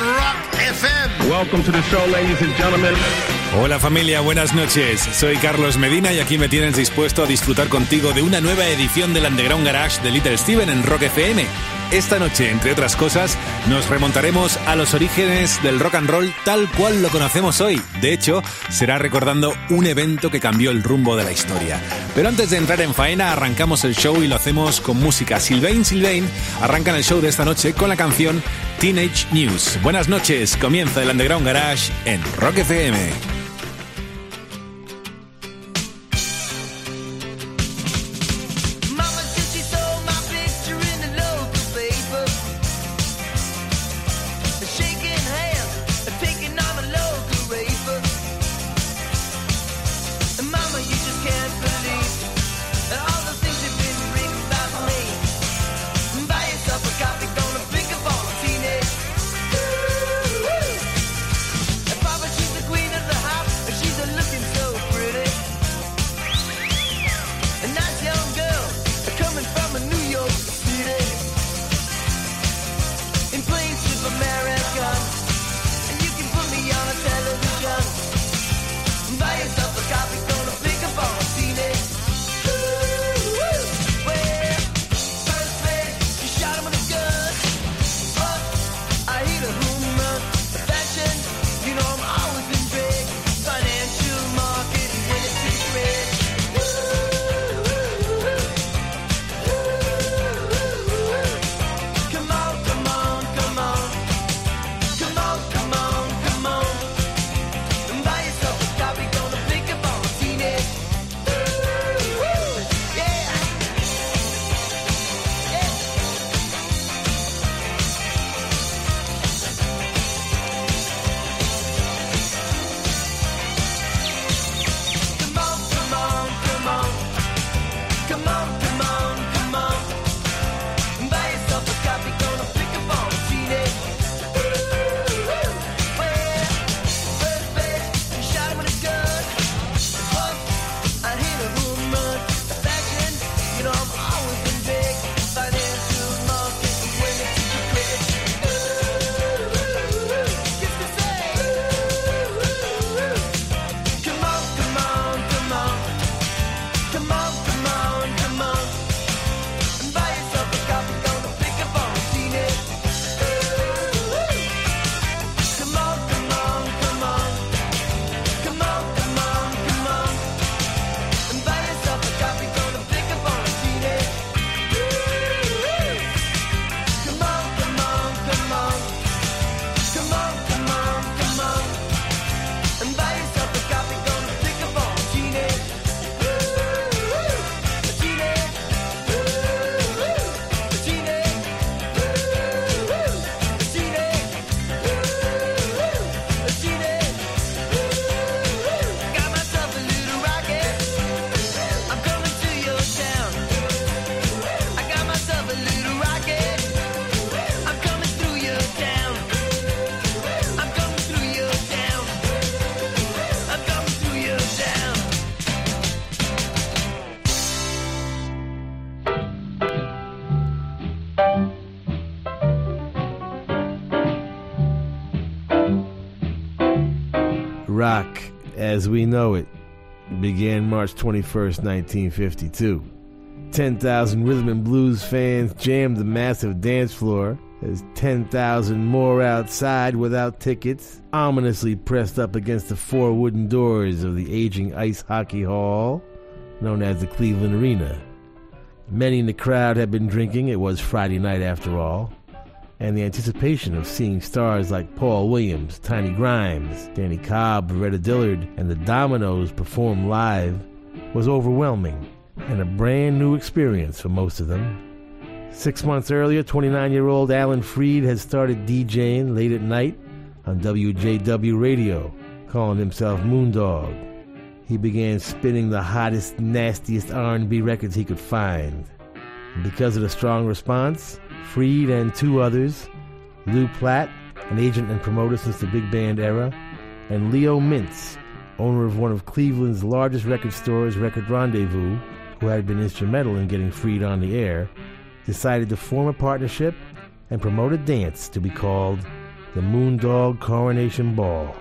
Rock FM. Welcome to the show, ladies and gentlemen. Hola familia, buenas noches. Soy Carlos Medina y aquí me tienes dispuesto a disfrutar contigo de una nueva edición del Underground Garage de Little Steven en Rock FM. Esta noche, entre otras cosas, nos remontaremos a los orígenes del rock and roll tal cual lo conocemos hoy. De hecho, será recordando un evento que cambió el rumbo de la historia. Pero antes de entrar en faena, arrancamos el show y lo hacemos con música. Sylvain Sylvain arrancan el show de esta noche con la canción Teenage News. Buenas noches, comienza el Underground Garage en Rock FM. As we know it, began March 21st, 1952. 10,000 rhythm and blues fans jammed the massive dance floor as 10,000 more outside without tickets ominously pressed up against the four wooden doors of the aging ice hockey hall known as the Cleveland Arena. Many in the crowd had been drinking, it was Friday night after all, and the anticipation of seeing stars like Paul Williams, Tiny Grimes, Danny Cobb, Loretta Dillard, and the Dominoes perform live was overwhelming and a brand new experience for most of them. Six months earlier, 29 year old Alan Freed had started DJing late at night on WJW radio, calling himself Moondog. He began spinning the hottest, nastiest R&B records he could find. And because of the strong response, Freed and two others, Lou Platt, an agent and promoter since the big band era, and Leo Mintz, owner of one of Cleveland's largest record stores, Record Rendezvous, who had been instrumental in getting Freed on the air, decided to form a partnership and promote a dance to be called the Moondog Coronation Ball.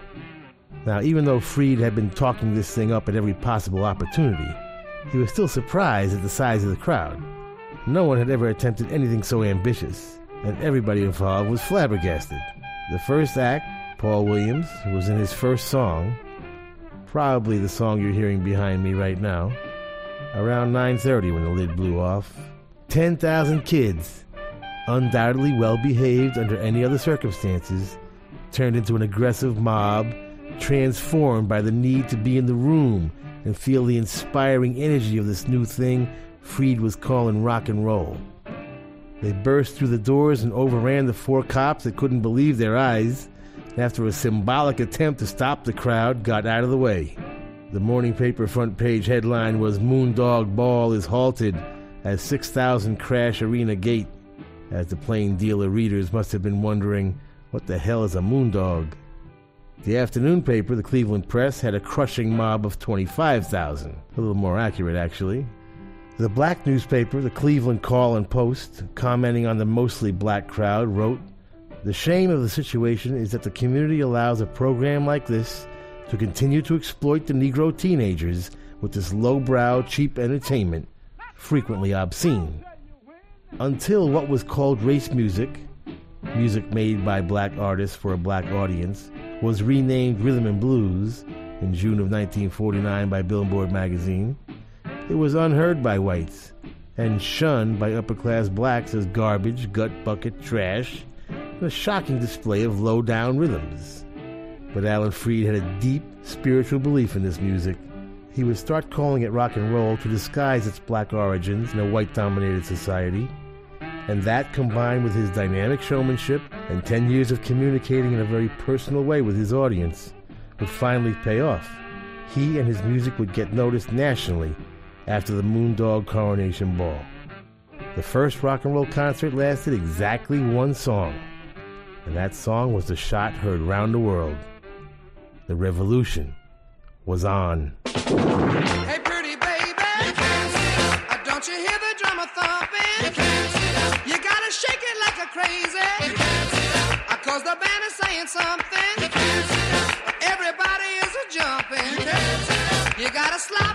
Now, even though Freed had been talking this thing up at every possible opportunity, he was still surprised at the size of the crowd. No one had ever attempted anything so ambitious, and everybody involved was flabbergasted. The first act, Paul Williams, was in his first song, probably the song you're hearing behind me right now, around 9:30 when the lid blew off. 10,000 kids, undoubtedly well behaved under any other circumstances, turned into an aggressive mob, transformed by the need to be in the room and feel the inspiring energy of this new thing Freed was calling rock and roll. They burst through the doors and overran the four cops that couldn't believe their eyes. After a symbolic attempt to stop the crowd, got out of the way. The morning paper front page headline was Moondog Ball is halted at 6,000 Crash Arena Gate, as the plain dealer readers must have been wondering, what the hell is a moondog? The afternoon paper, the Cleveland Press, had a crushing mob of 25,000. A little more accurate, actually. The black newspaper, the Cleveland Call and Post, commenting on the mostly black crowd, wrote The shame of the situation is that the community allows a program like this to continue to exploit the Negro teenagers with this lowbrow, cheap entertainment, frequently obscene. Until what was called race music, music made by black artists for a black audience, was renamed Rhythm and Blues in June of 1949 by Billboard magazine, it was unheard by whites and shunned by upper class blacks as garbage, gut bucket, trash, a shocking display of low down rhythms. But Alan Freed had a deep spiritual belief in this music. He would start calling it rock and roll to disguise its black origins in a white dominated society. And that combined with his dynamic showmanship and 10 years of communicating in a very personal way with his audience would finally pay off. He and his music would get noticed nationally after the Moondog Coronation Ball. The first rock and roll concert lasted exactly one song, and that song was the shot heard round the world. The revolution was on. Hey, pretty baby. Uh, Don't you hear the drummer thumping? You gotta shake it like a crazy. Uh, Cause the band is saying something. Everybody is a jumping. You gotta slop,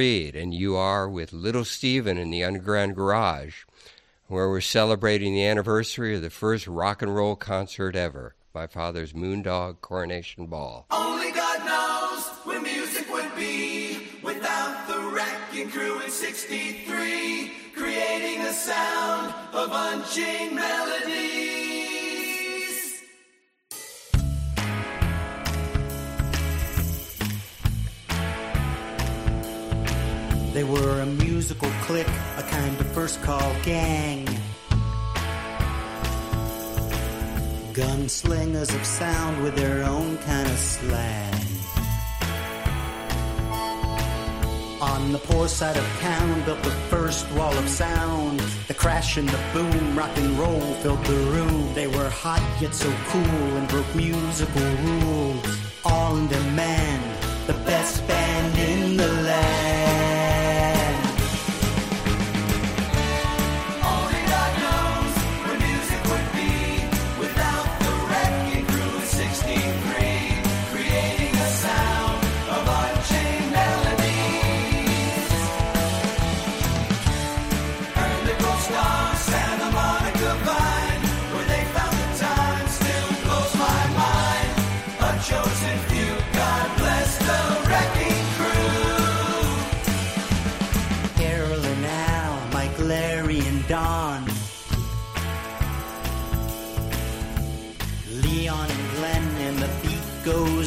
Freed, and you are with Little Steven in the Underground Garage, where we're celebrating the anniversary of the first rock and roll concert ever, my father's Moondog Coronation Ball. Only God knows where music would be without the wrecking crew in 63, creating a sound of unchained melodies. They were a musical clique, a kind of first call gang. Gunslingers of sound with their own kind of slang. On the poor side of town, built the first wall of sound. The crash and the boom, rock and roll filled the room. They were hot yet so cool and broke musical rules. All in demand, the best band in the land.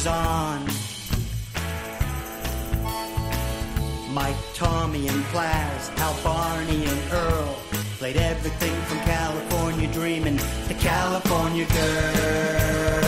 Goes on. Mike, Tommy, and Plas, Al Barney, and Earl played everything from California Dreamin' to California Girl.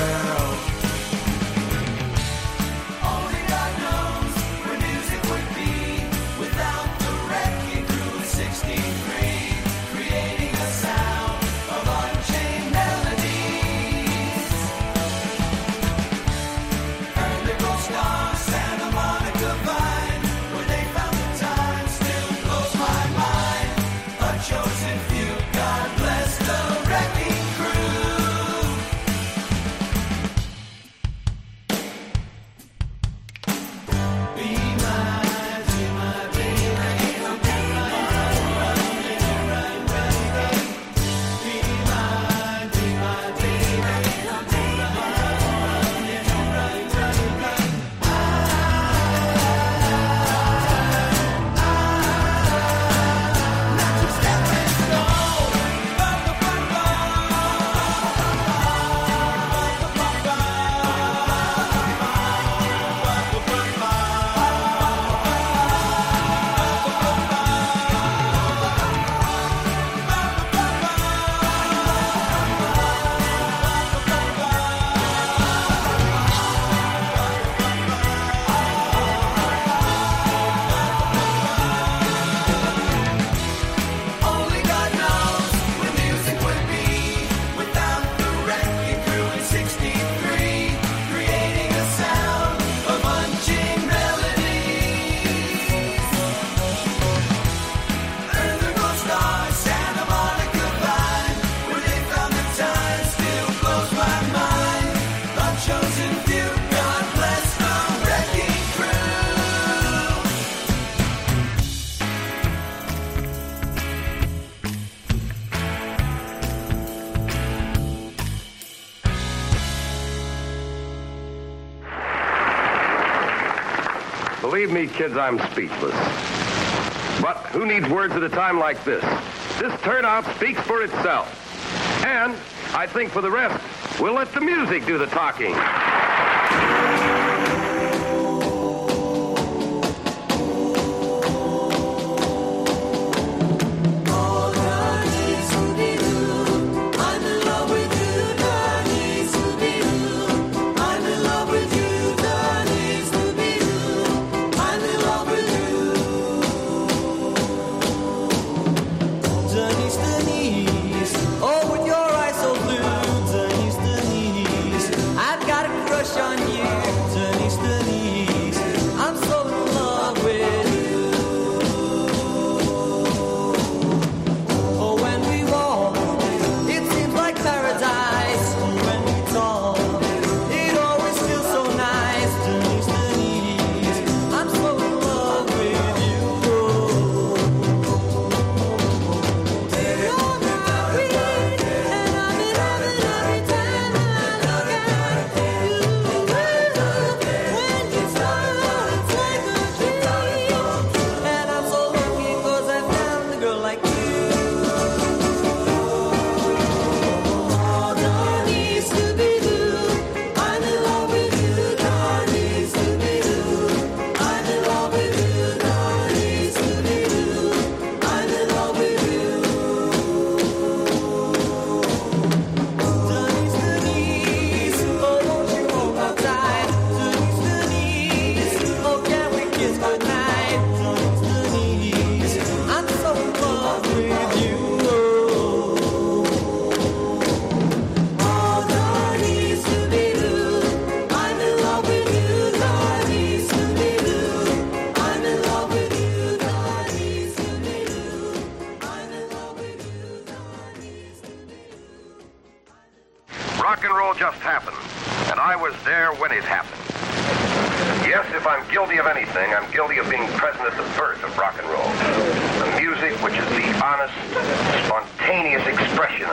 Kids, I'm speechless. But who needs words at a time like this? This turnout speaks for itself. And I think for the rest, we'll let the music do the talking.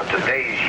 today's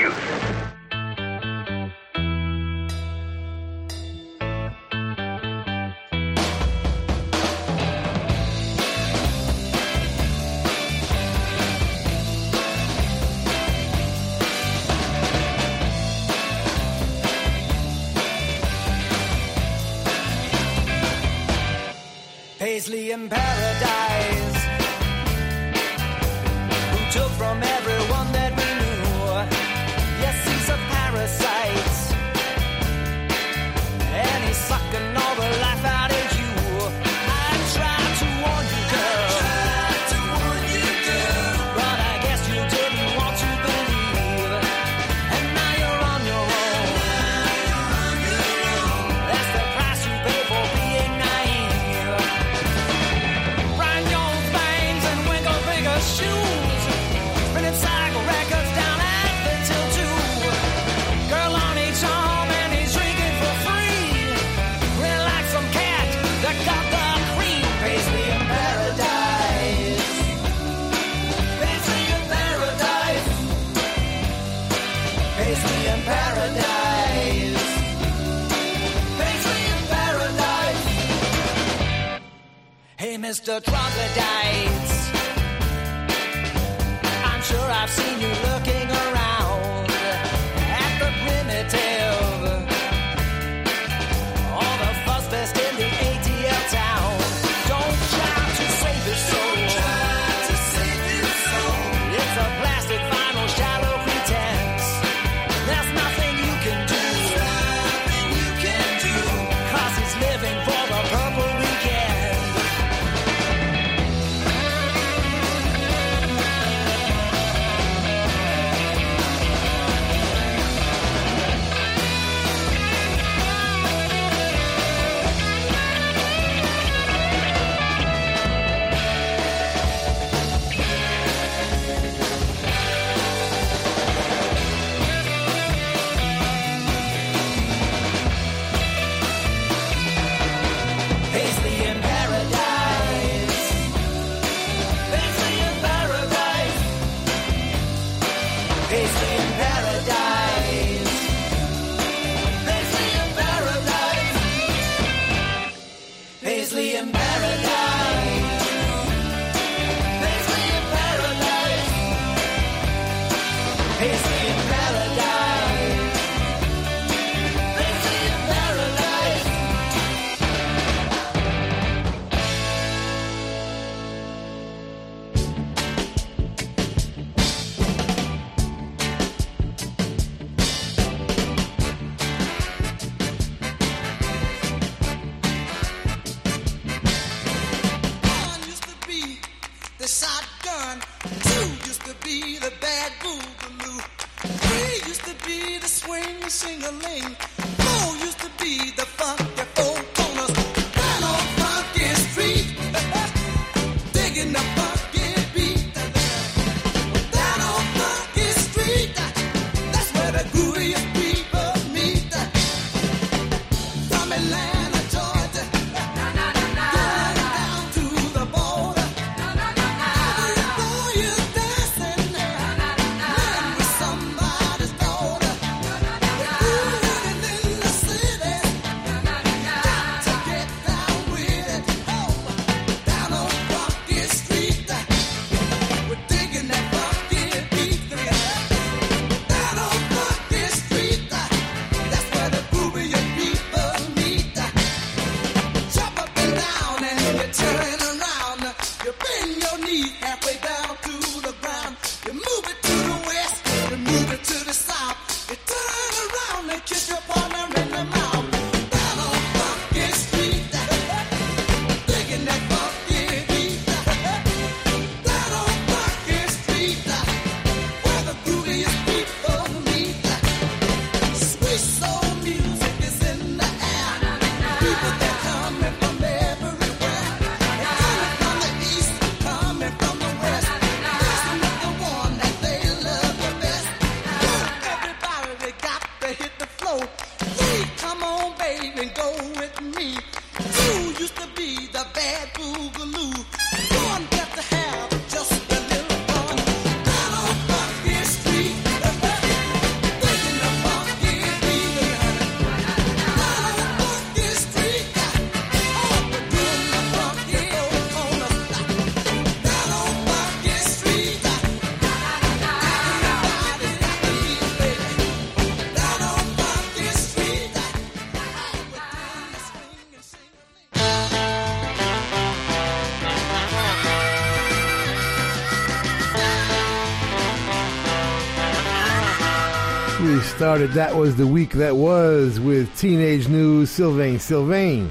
started That Was the Week That Was with Teenage News Sylvain Sylvain.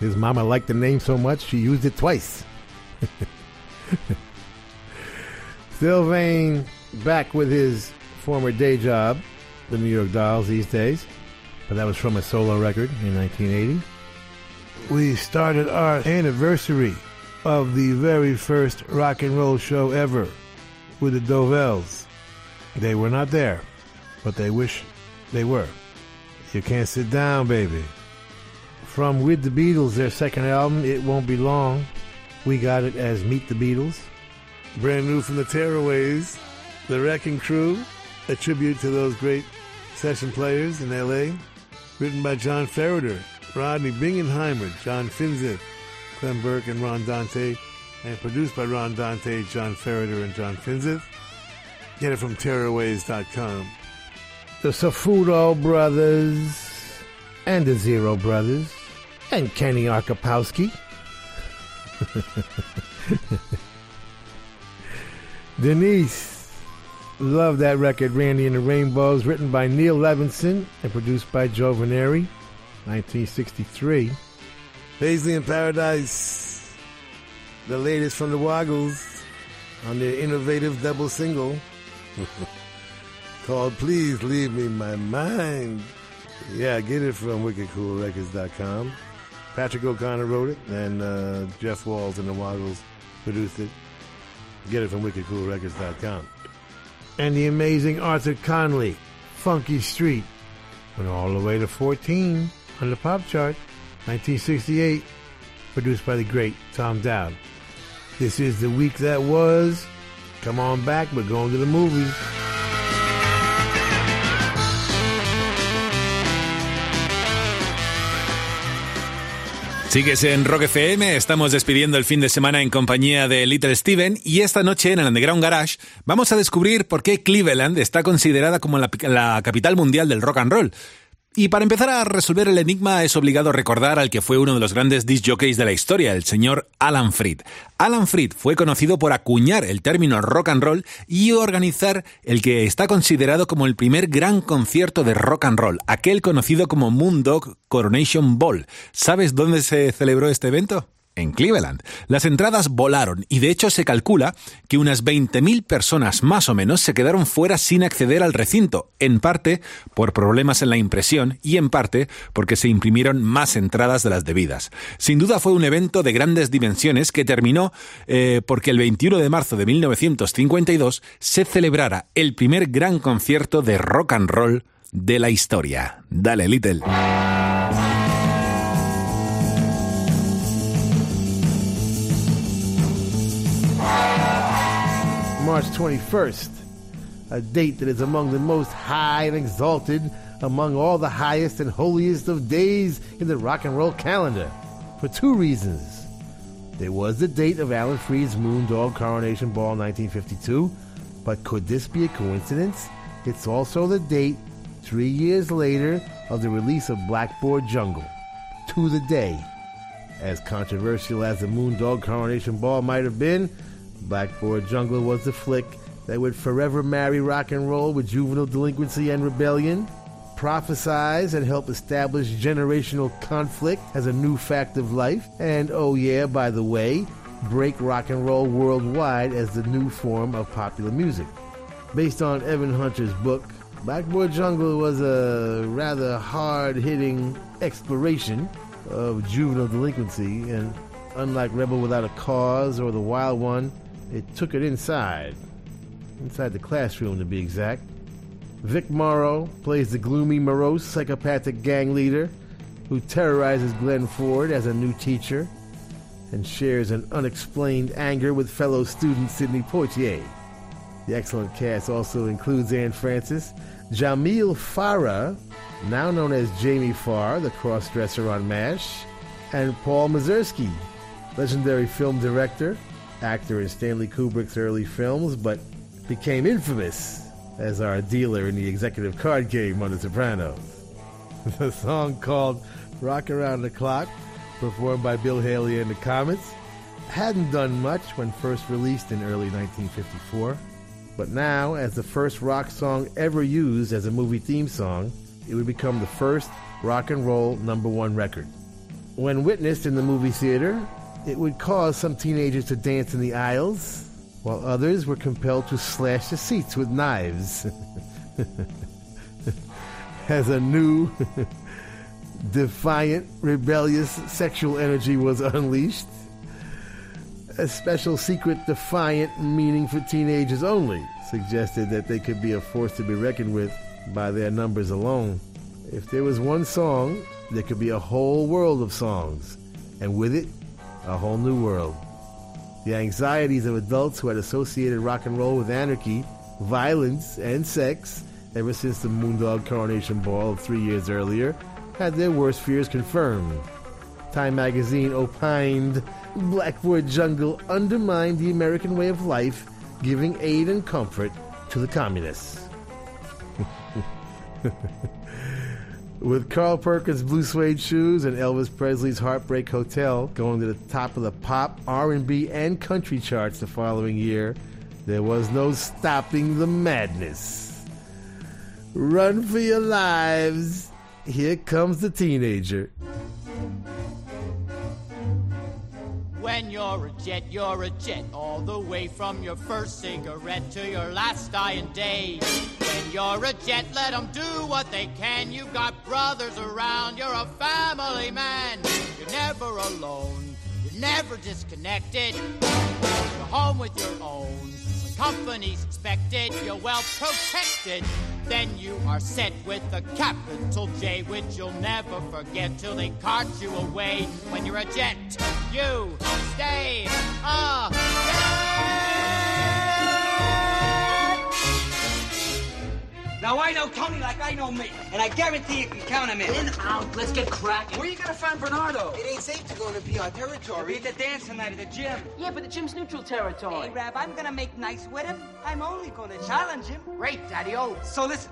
His mama liked the name so much she used it twice. Sylvain back with his former day job, the New York Dolls these days, but that was from a solo record in 1980. We started our anniversary of the very first rock and roll show ever with the Dovels. They were not there, but they wish they were. You can't sit down, baby. From With the Beatles, their second album, It Won't Be Long, we got it as Meet the Beatles. Brand new from the Tearaways, The Wrecking Crew, a tribute to those great session players in LA. Written by John Ferriter, Rodney Bingenheimer, John Finzith, Clem Burke, and Ron Dante, and produced by Ron Dante, John Ferriter, and John Finzith. Get it from Tearaways.com. The Safudo Brothers, and the Zero Brothers, and Kenny Arkapowski. Denise, love that record, Randy and the Rainbows, written by Neil Levinson and produced by Joe Veneri, 1963. Paisley in Paradise, the latest from the Woggles on their innovative double single called Please Leave Me My Mind. Yeah, get it from wickedcoolrecords.com. Patrick O'Connor wrote it, and uh, Jeff Walls and the Woggles produced it. Get it from wickedcoolrecords.com. And the amazing Arthur Conley, Funky Street, went all the way to 14 on the pop chart, 1968, produced by the great Tom Dowd. This is the week that was. Come on back, we're going to the movies. Sigues en Rock FM, estamos despidiendo el fin de semana en compañía de Little Steven y esta noche en el Underground Garage vamos a descubrir por qué Cleveland está considerada como la, la capital mundial del rock and roll. Y para empezar a resolver el enigma es obligado recordar al que fue uno de los grandes disc jockeys de la historia, el señor Alan Freed. Alan Freed fue conocido por acuñar el término rock and roll y organizar el que está considerado como el primer gran concierto de rock and roll, aquel conocido como Moondog Coronation Ball. ¿Sabes dónde se celebró este evento? En Cleveland. Las entradas volaron y de hecho se calcula que unas 20.000 personas más o menos se quedaron fuera sin acceder al recinto, en parte por problemas en la impresión y en parte porque se imprimieron más entradas de las debidas. Sin duda fue un evento de grandes dimensiones que terminó eh, porque el 21 de marzo de 1952 se celebrara el primer gran concierto de rock and roll de la historia. Dale, Little. March 21st, a date that is among the most high and exalted among all the highest and holiest of days in the rock and roll calendar, for two reasons. There was the date of Alan Freed's Moondog Coronation Ball 1952, but could this be a coincidence? It's also the date, three years later, of the release of Blackboard Jungle. To the day. As controversial as the Moondog Coronation Ball might have been, Blackboard Jungle was the flick that would forever marry rock and roll with juvenile delinquency and rebellion, prophesize and help establish generational conflict as a new fact of life, and oh yeah, by the way, break rock and roll worldwide as the new form of popular music. Based on Evan Hunter's book, Blackboard Jungle was a rather hard hitting exploration of juvenile delinquency, and unlike Rebel Without a Cause or The Wild One, it took it inside. Inside the classroom, to be exact. Vic Morrow plays the gloomy, morose, psychopathic gang leader who terrorizes Glenn Ford as a new teacher and shares an unexplained anger with fellow student Sidney Poitier. The excellent cast also includes Anne Francis, Jamil Farah, now known as Jamie Farr, the crossdresser on MASH, and Paul Mazursky, legendary film director, actor in Stanley Kubrick's early films, but became infamous as our dealer in the executive card game on The Sopranos. The song called Rock Around the Clock, performed by Bill Haley and the Comets, hadn't done much when first released in early 1954, but now, as the first rock song ever used as a movie theme song, it would become the first rock and roll number one record. When witnessed in the movie theater, it would cause some teenagers to dance in the aisles, while others were compelled to slash the seats with knives. As a new, defiant, rebellious sexual energy was unleashed, a special secret defiant meaning for teenagers only suggested that they could be a force to be reckoned with by their numbers alone. If there was one song, there could be a whole world of songs, and with it, a whole new world. The anxieties of adults who had associated rock and roll with anarchy, violence, and sex ever since the Moondog Coronation Ball of three years earlier had their worst fears confirmed. Time magazine opined Blackboard Jungle undermined the American way of life, giving aid and comfort to the communists. With Carl Perkins' blue suede shoes and Elvis Presley's Heartbreak Hotel going to the top of the pop, R&B, and country charts the following year, there was no stopping the madness. Run for your lives. Here comes the teenager. When you're a jet, you're a jet, all the way from your first cigarette to your last dying day. When you're a jet, let 'em do what they can. You've got brothers around, you're a family man. You're never alone, you're never disconnected. You're home with your own. Company's expected, you're well protected. Then you are set with a capital J, which you'll never forget till they cart you away. When you're a jet, you stay a Now I know Tony like I know me, and I guarantee you can count him in. In, out, let's get cracking. Where you gonna find Bernardo? It ain't safe to go into PR We'll territory. be at the dance tonight at the gym. Yeah, but the gym's neutral territory. Hey, Rab, I'm gonna make nice with him. I'm only gonna challenge him. Great, Daddy O. So listen,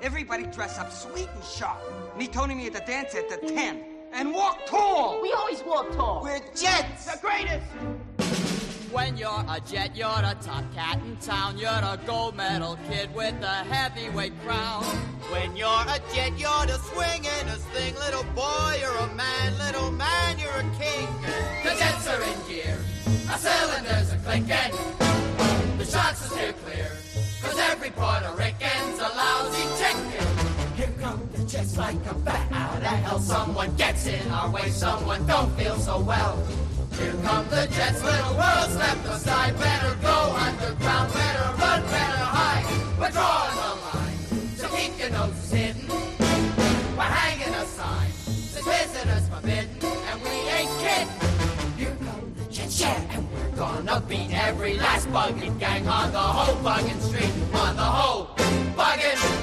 everybody dress up sweet and sharp. Meet Tony and me at the dance at the 10. And walk tall. We always walk tall. We're jets. the greatest. When you're a jet, you're a top cat in town. You're a gold medal kid with a heavyweight crown. When you're a jet, you're the swingin'est thing. Little boy, you're a man. Little man, you're a king. The jets are in gear. Our cylinders are clinking. The shots are steer clear. Cause every Puerto Rican's a lousy chicken. Here come the jets like a bat out of hell. Someone gets in our way. Someone don't feel so well. Here come the jets, little world's left aside. Better go underground, better run, better hide. We're drawing the line, so keep your noses hidden. We're hanging a sign, says visitors forbidden, and we ain't kidding. Here come the jets, yeah, and we're gonna beat every last bugging gang on the whole bugging street, on the whole bugging,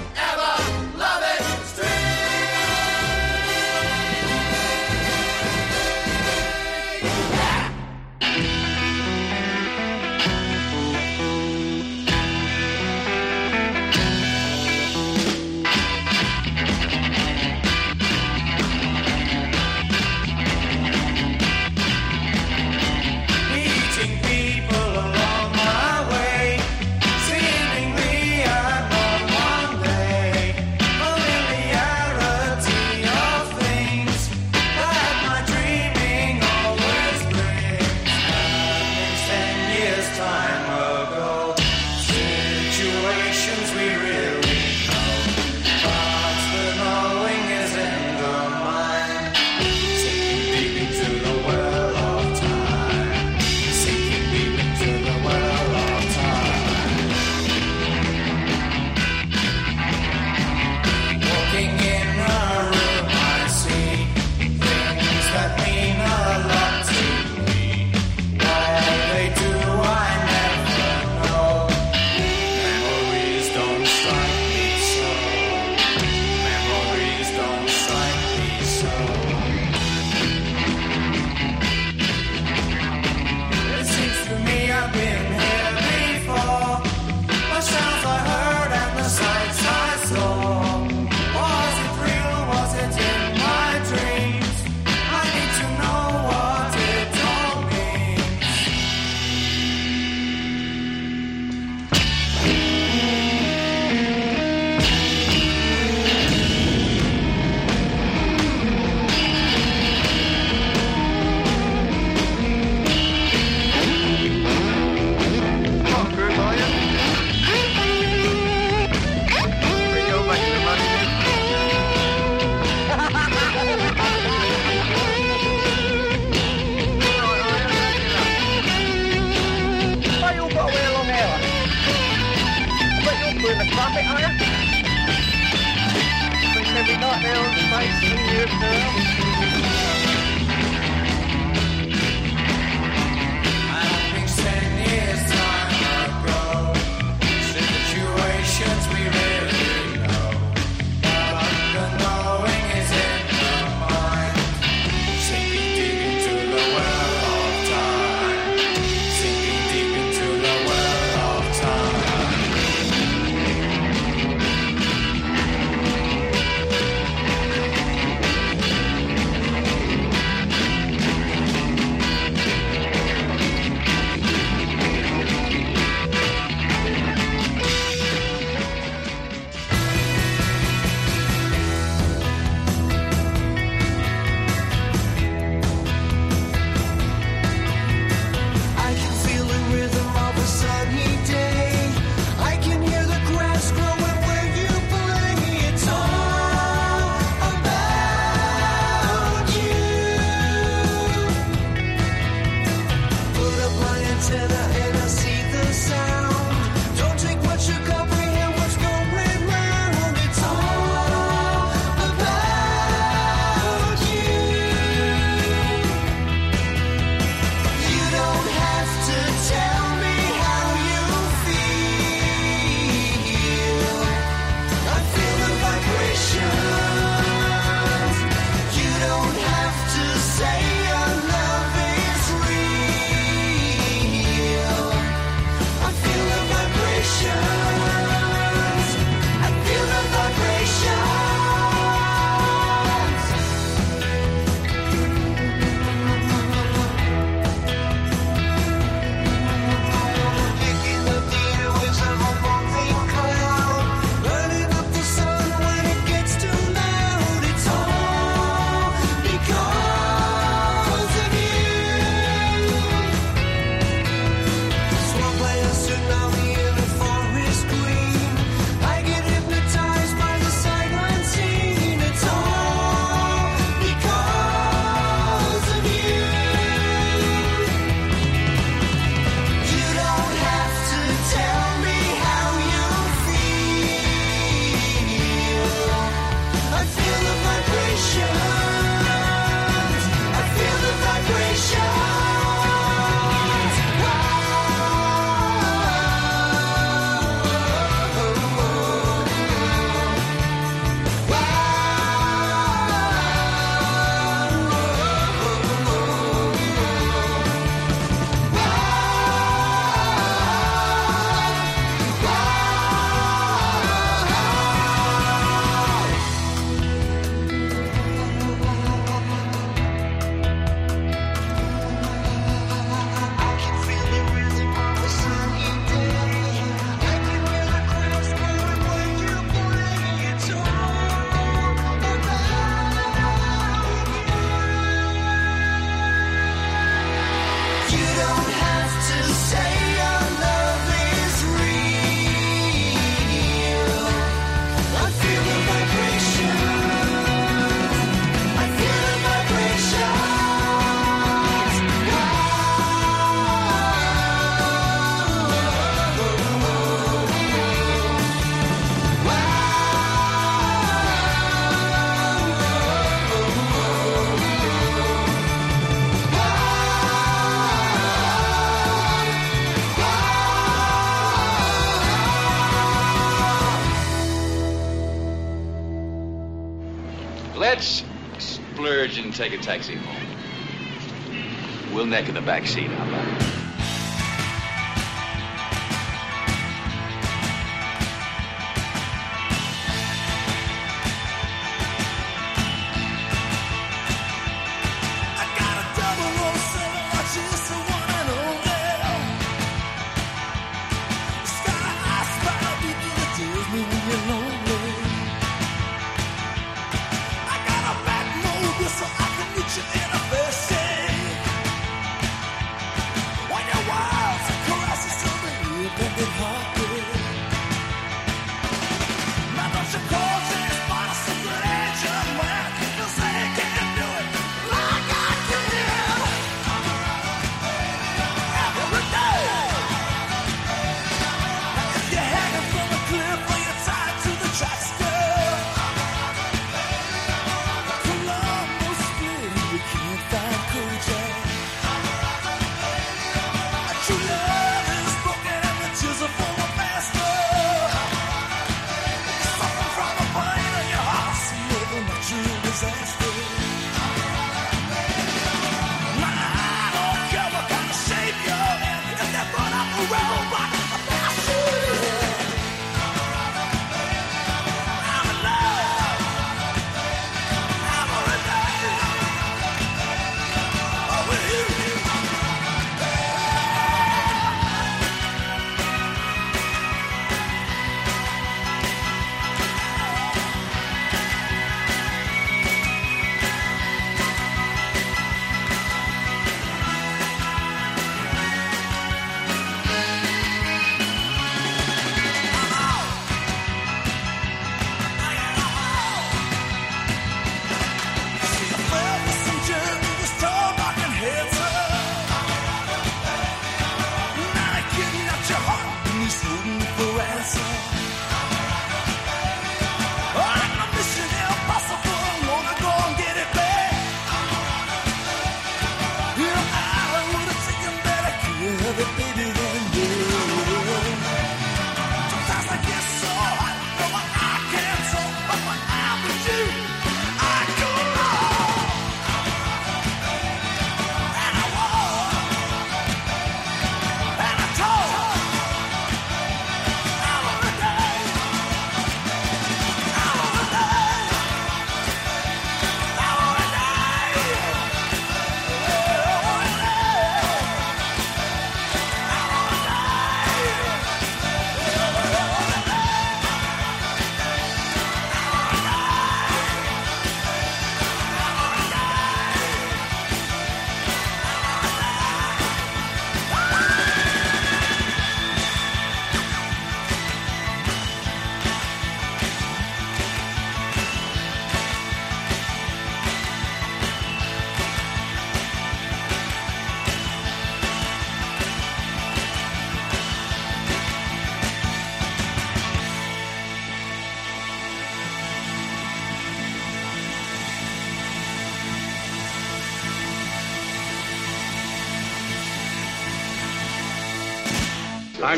take a taxi home. We'll neck in the back seat,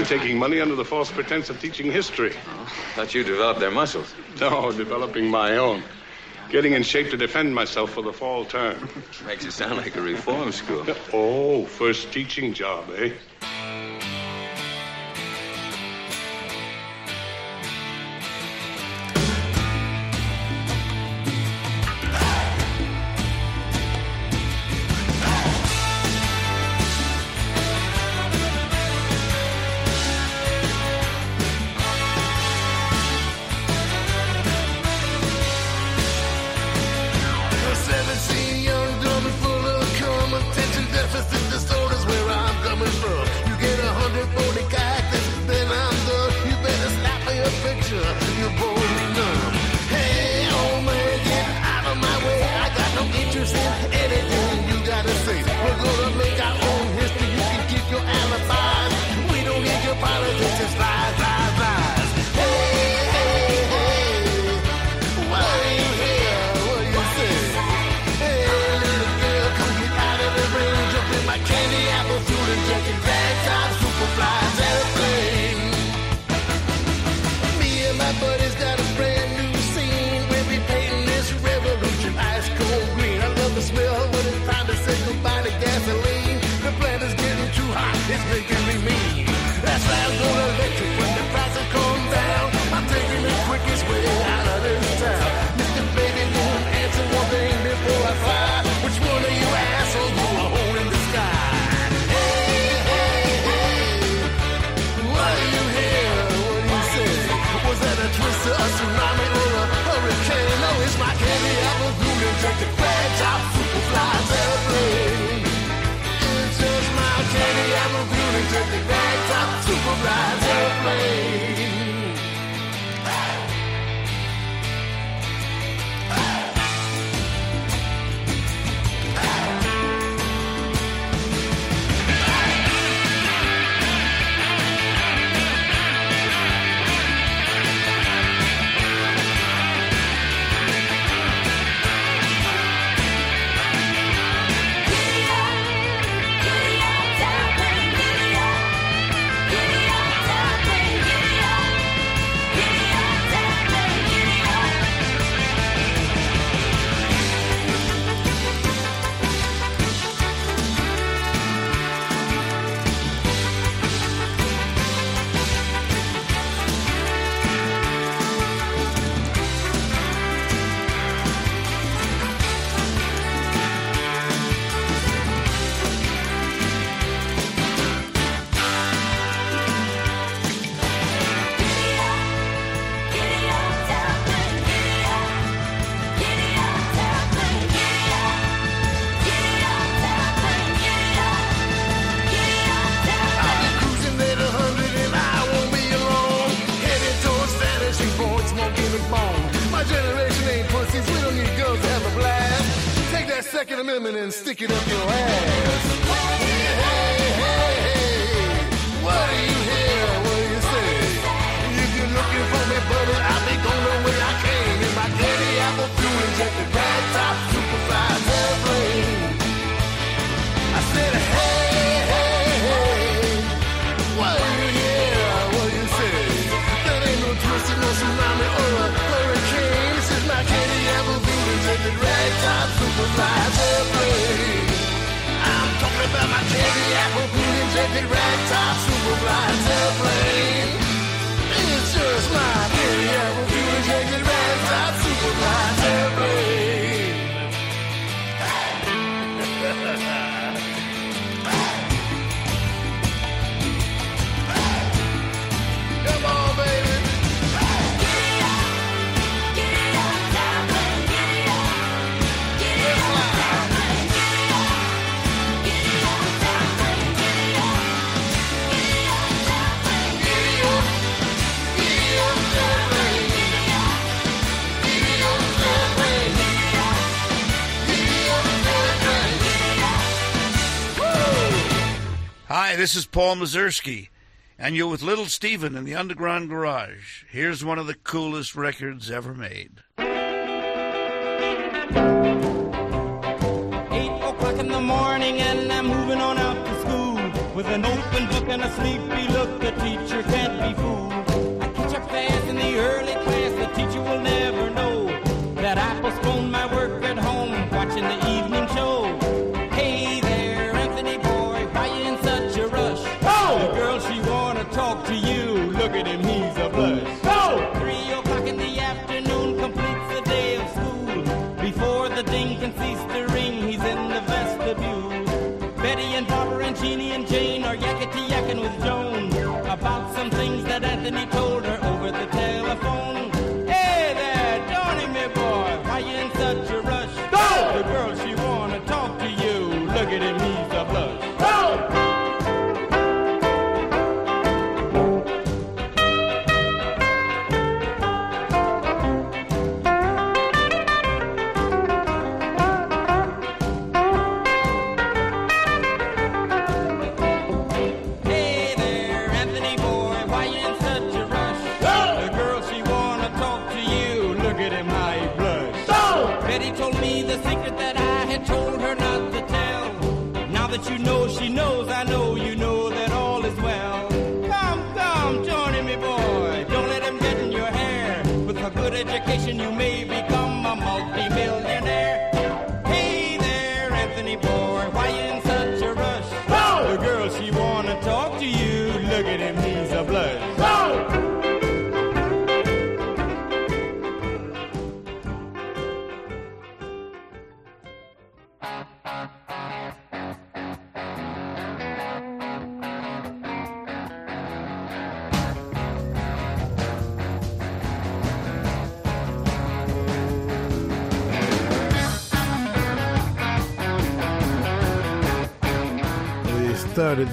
taking money under the false pretense of teaching history. Thought you developed their muscles. No, developing my own. Getting in shape to defend myself for the fall term. Makes it sound like a reform school. Oh, first teaching job, eh? This is Paul Mazursky, and you're with Little Steven in the Underground Garage. Here's one of the coolest records ever made. Eight o'clock in the morning and I'm moving on out to school with an open book and a sleepy look. The teacher can't be fooled. I catch up fast in the early class. The teacher will never things he told her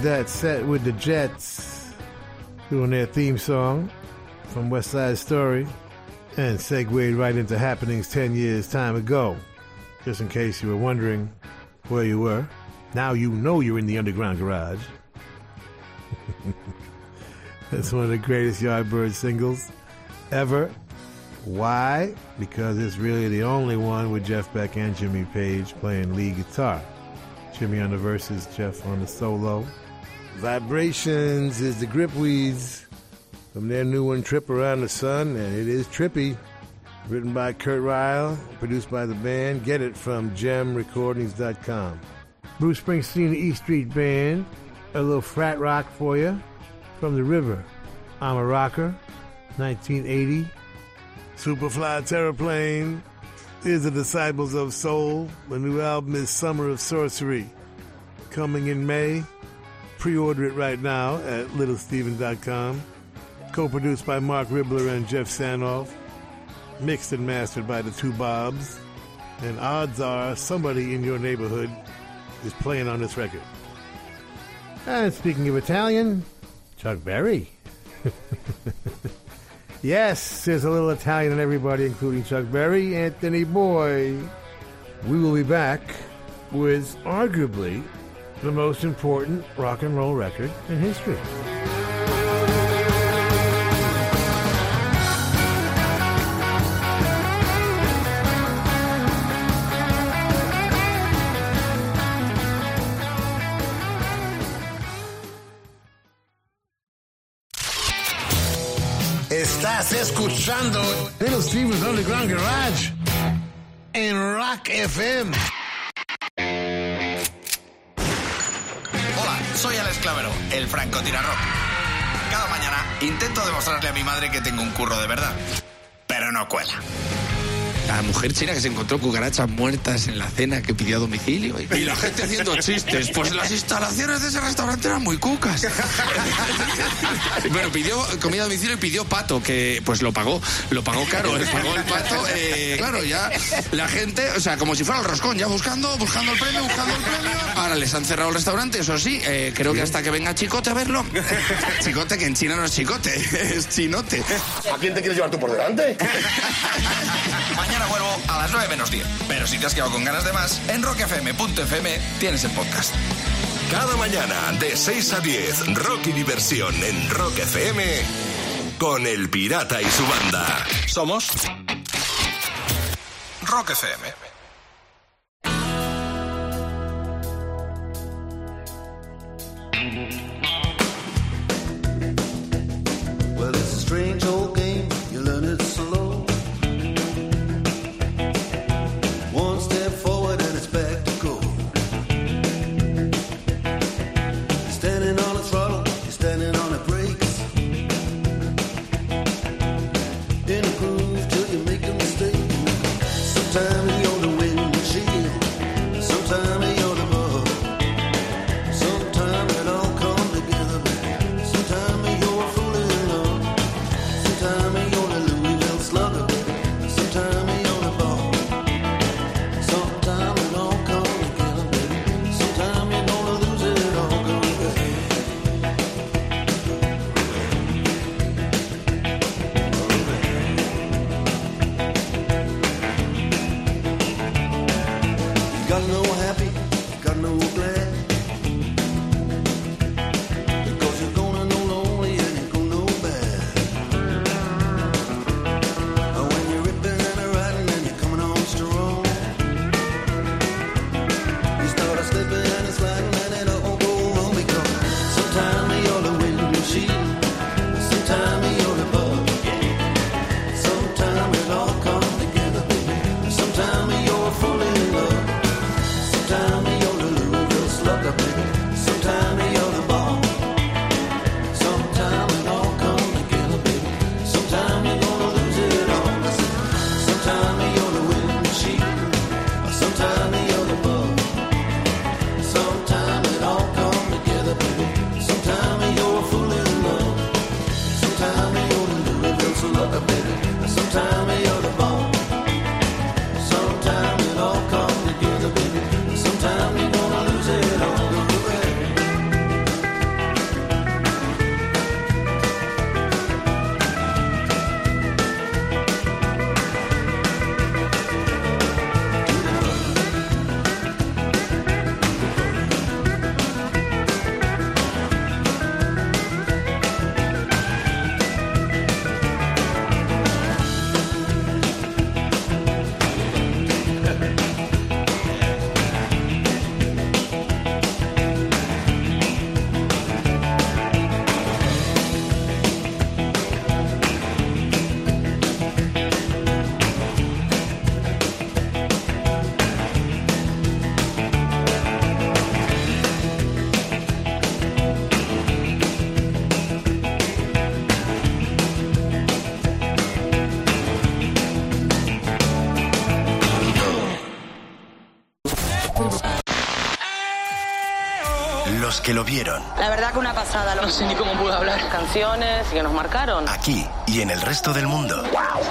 that set with the Jets doing their theme song from West Side Story and segued right into happenings 10 years time ago. Just in case you were wondering where you were, now you know you're in the Underground Garage. That's one of the greatest Yardbird singles ever. Why? Because it's really the only one with Jeff Beck and Jimmy Page playing lead guitar. Jimmy on the verses, Jeff on the solo. Vibrations is the Gripweeds from their new one, Trip Around the Sun, and it is trippy. Written by Kurt Reil, produced by the band. Get it from jemrecordings.com. Bruce Springsteen, the E Street Band, a little frat rock for you from the river. I'm a Rocker, 1980. Superfly Terraplane is the Disciples of Soul. The new album is Summer of Sorcery. Coming in May. Pre order it right now at littlesteven.com. Co produced by Marc Ribler and Geoff Sanoff. Mixed and mastered by the two Bobs. And odds are somebody in your neighborhood is playing on this record. And speaking of Italian, Chuck Berry. yes, there's a little Italian in everybody, including Chuck Berry, Anthony Boy. We will be back with arguably the most important rock and roll record in history. Estás escuchando Little Steven's Underground Garage en Rock FM. Soy Alex Clavero, el francotirarrock. Cada mañana intento demostrarle a mi madre que tengo un curro de verdad, pero no cuela. La mujer china que se encontró cucarachas muertas en la cena que pidió a domicilio. Y la gente haciendo chistes. Pues las instalaciones de ese restaurante eran muy cucas. bueno, pidió comida a domicilio y pidió pato, que pues lo pagó. Lo pagó caro, le pagó el pato. eh, claro, ya la gente, o sea, como si fuera el roscón, ya buscando, buscando el premio, buscando el premio. Ahora les han cerrado el restaurante, eso sí. eh, creo que hasta que venga Chicote a verlo. Chicote, que en China no es chicote, es chinote. ¿A quién te quieres llevar tú por delante? Mañana vuelvo a las 9 menos 10. Pero si te has quedado con ganas de más, en rockfm.fm tienes el podcast. Cada mañana de 6 a 10, rock y diversión en Rock FM con El Pirata y su banda. Somos Rock FM. Well, it's a strange old La verdad que una pasada, no sé ni cómo pude hablar. Canciones que nos marcaron. aquí y en el resto del mundo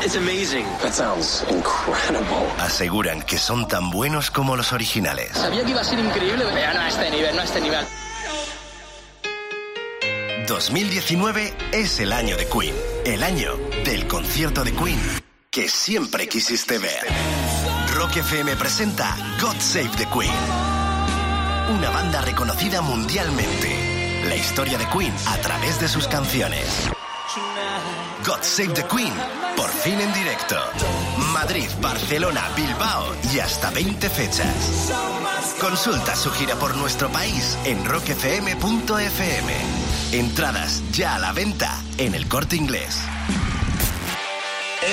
It's amazing. That sounds incredible. aseguran que son tan buenos como los originales. Sabía que iba a ser increíble, pero no a este nivel, no a este nivel. 2019 es el año de Queen, el año del concierto de Queen que siempre quisiste ver. Rock FM presenta God Save the Queen. Una banda reconocida mundialmente. La historia de Queen a través de sus canciones. God Save the Queen, por fin en directo. Madrid, Barcelona, Bilbao y hasta 20 fechas. Consulta su gira por nuestro país en rockfm.fm. Entradas ya a la venta en el corte inglés.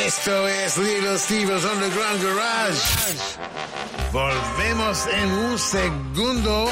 Esto es Little Steve's Underground Garage. Volvemos en un segundo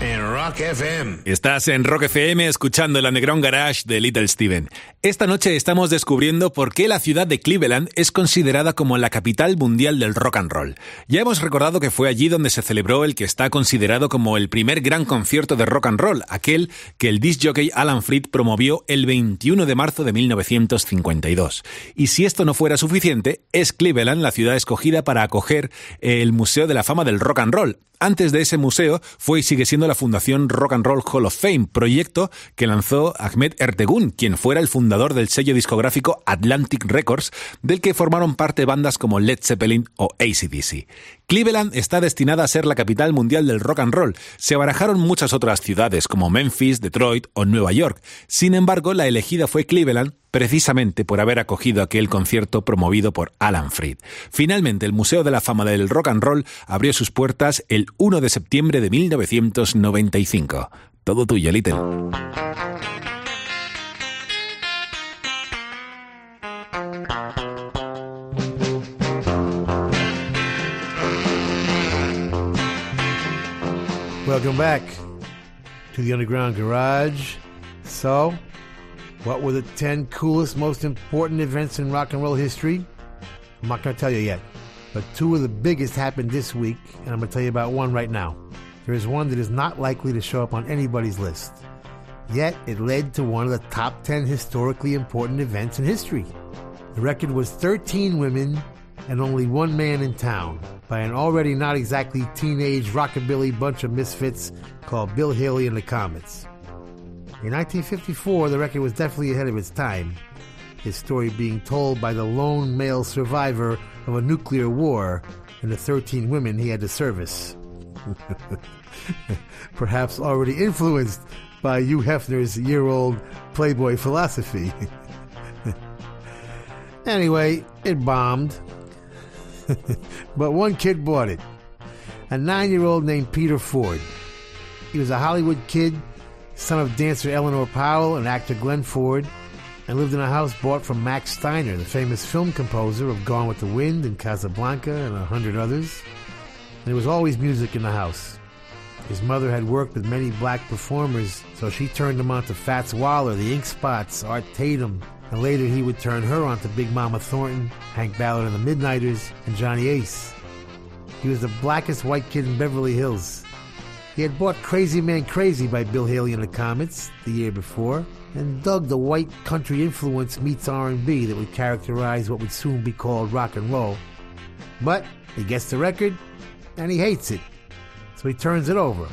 en Rock FM. Estás en Rock FM escuchando el Underground Garage de Little Steven. Esta noche estamos descubriendo por qué la ciudad de Cleveland es considerada como la capital mundial del rock and roll. Ya hemos recordado que fue allí donde se celebró el que está considerado como el primer gran concierto de rock and roll, aquel que el disc jockey Alan Freed promovió el 21 de marzo de 1952. Y si esto no fuera suficiente, es Cleveland la ciudad escogida para acoger el Museo de la Fama del Rock and Roll, antes de ese museo fue y sigue siendo la Fundación Rock and Roll Hall of Fame, proyecto que lanzó Ahmed Ertegun, quien fuera el fundador del sello discográfico Atlantic Records, del que formaron parte bandas como Led Zeppelin o ACDC. Cleveland está destinada a ser la capital mundial del rock and roll. Se barajaron muchas otras ciudades como Memphis, Detroit o Nueva York. Sin embargo, la elegida fue Cleveland precisamente por haber acogido aquel concierto promovido por Alan Freed. Finalmente, el Museo de la Fama del Rock and Roll abrió sus puertas el 1 de septiembre de 1995. Todo tuyo, Little. Welcome back to the Underground Garage. So, what were the 10 coolest, most important events in rock and roll history? I'm not going to tell you yet, but two of the biggest happened this week, and I'm going to tell you about one right now. There is one that is not likely to show up on anybody's list. Yet, it led to one of the top 10 historically important events in history. The record was 13 women and only one man in town by an already not exactly teenage rockabilly bunch of misfits called Bill Haley and the Comets. In 1954, the record was definitely ahead of its time, his story being told by the lone male survivor of a nuclear war and the 13 women he had to service. Perhaps already influenced by Hugh Hefner's year old Playboy philosophy. anyway, it bombed. but one kid bought it a nine year old named Peter Ford. He was a Hollywood kid, son of dancer Eleanor Powell and actor Glenn Ford, and lived in a house bought from Max Steiner, the famous film composer of Gone with the Wind and Casablanca and a hundred others. And there was always music in the house. His mother had worked with many black performers, so she turned him on to Fats Waller, the Ink Spots, Art Tatum, and later he would turn her on to Big Mama Thornton, Hank Ballard and the Midnighters, and Johnny Ace. He was the blackest white kid in Beverly Hills. He had bought Crazy Man Crazy by Bill Haley and the Comets the year before, and dug the white country influence meets R&B that would characterize what would soon be called rock and roll. But he gets the record, and he hates it, so he turns it over.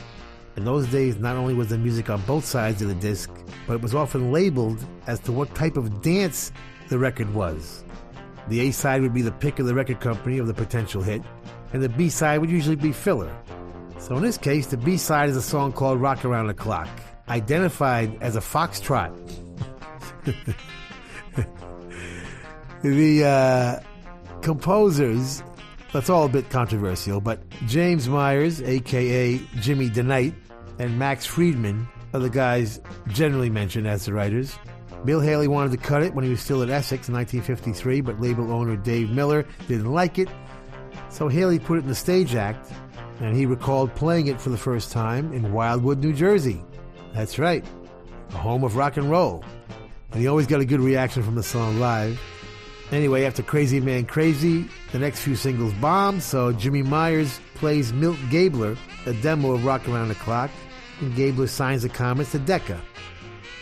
In those days, not only was the music on both sides of the disc, but it was often labeled as to what type of dance the record was. The A side would be the pick of the record company of the potential hit, and the B side would usually be filler. So in this case, the B side is a song called Rock Around the Clock, identified as a foxtrot. the uh, composers, that's all a bit controversial, but James Myers, aka Jimmy DeKnight, and Max Freedman are the guys generally mentioned as the writers. Bill Haley wanted to cut it when he was still at Essex in 1953, but label owner Dave Miller didn't like it. So Haley put it in the stage act, and he recalled playing it for the first time in Wildwood, New Jersey. That's right, the home of rock and roll. And he always got a good reaction from the song live. Anyway, after Crazy Man Crazy, the next few singles bombed, so Jimmy Myers plays Milt Gabler, a demo of Rock Around the Clock, and Gabler signs the Comets to Decca.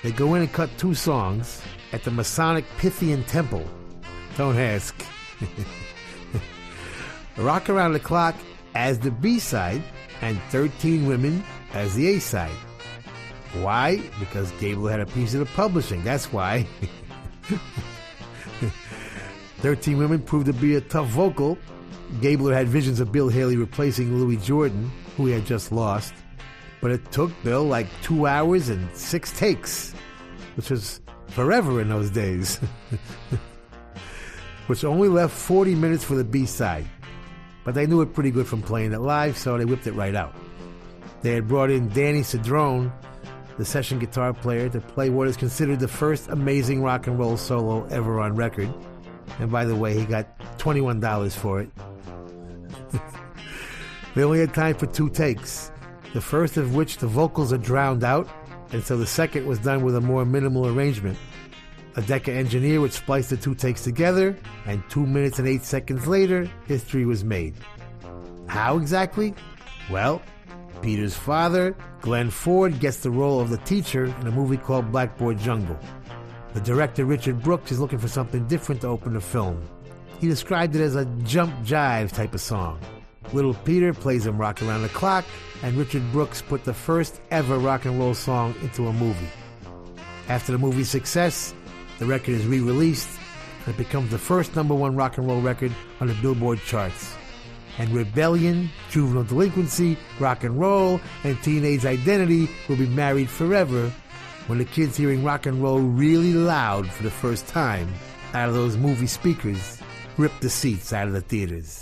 They go in and cut two songs at the Masonic Pythian Temple. Don't ask. Rock Around the Clock as the B side, and 13 Women as the A side. Why? Because Gabler had a piece of the publishing. That's why. 13 Women proved to be a tough vocal. Gabler had visions of Bill Haley replacing Louis Jordan, who he had just lost, but it took Bill like two hours and six takes, which was forever in those days. which only left 40 minutes for the B side. But they knew it pretty good from playing it live, so they whipped it right out. They had brought in Danny Cedrone, the session guitar player, to play what is considered the first amazing rock and roll solo ever on record. And by the way, he got $21 for it. they only had time for two takes, the first of which the vocals are drowned out, and so the second was done with a more minimal arrangement. A Decca engineer would splice the two takes together, and two minutes and eight seconds later, history was made. How exactly? Well, Peter's father, Glenn Ford, gets the role of the teacher in a movie called Blackboard Jungle. The director, Richard Brooks, is looking for something different to open the film. He described it as a jump jive type of song. Little Peter plays him rock around the clock, and Richard Brooks put the first ever rock and roll song into a movie. After the movie's success, the record is re released and it becomes the first number one rock and roll record on the Billboard charts. And rebellion, juvenile delinquency, rock and roll, and teenage identity will be married forever when the kids hearing rock and roll really loud for the first time out of those movie speakers rip the seats out of the theaters.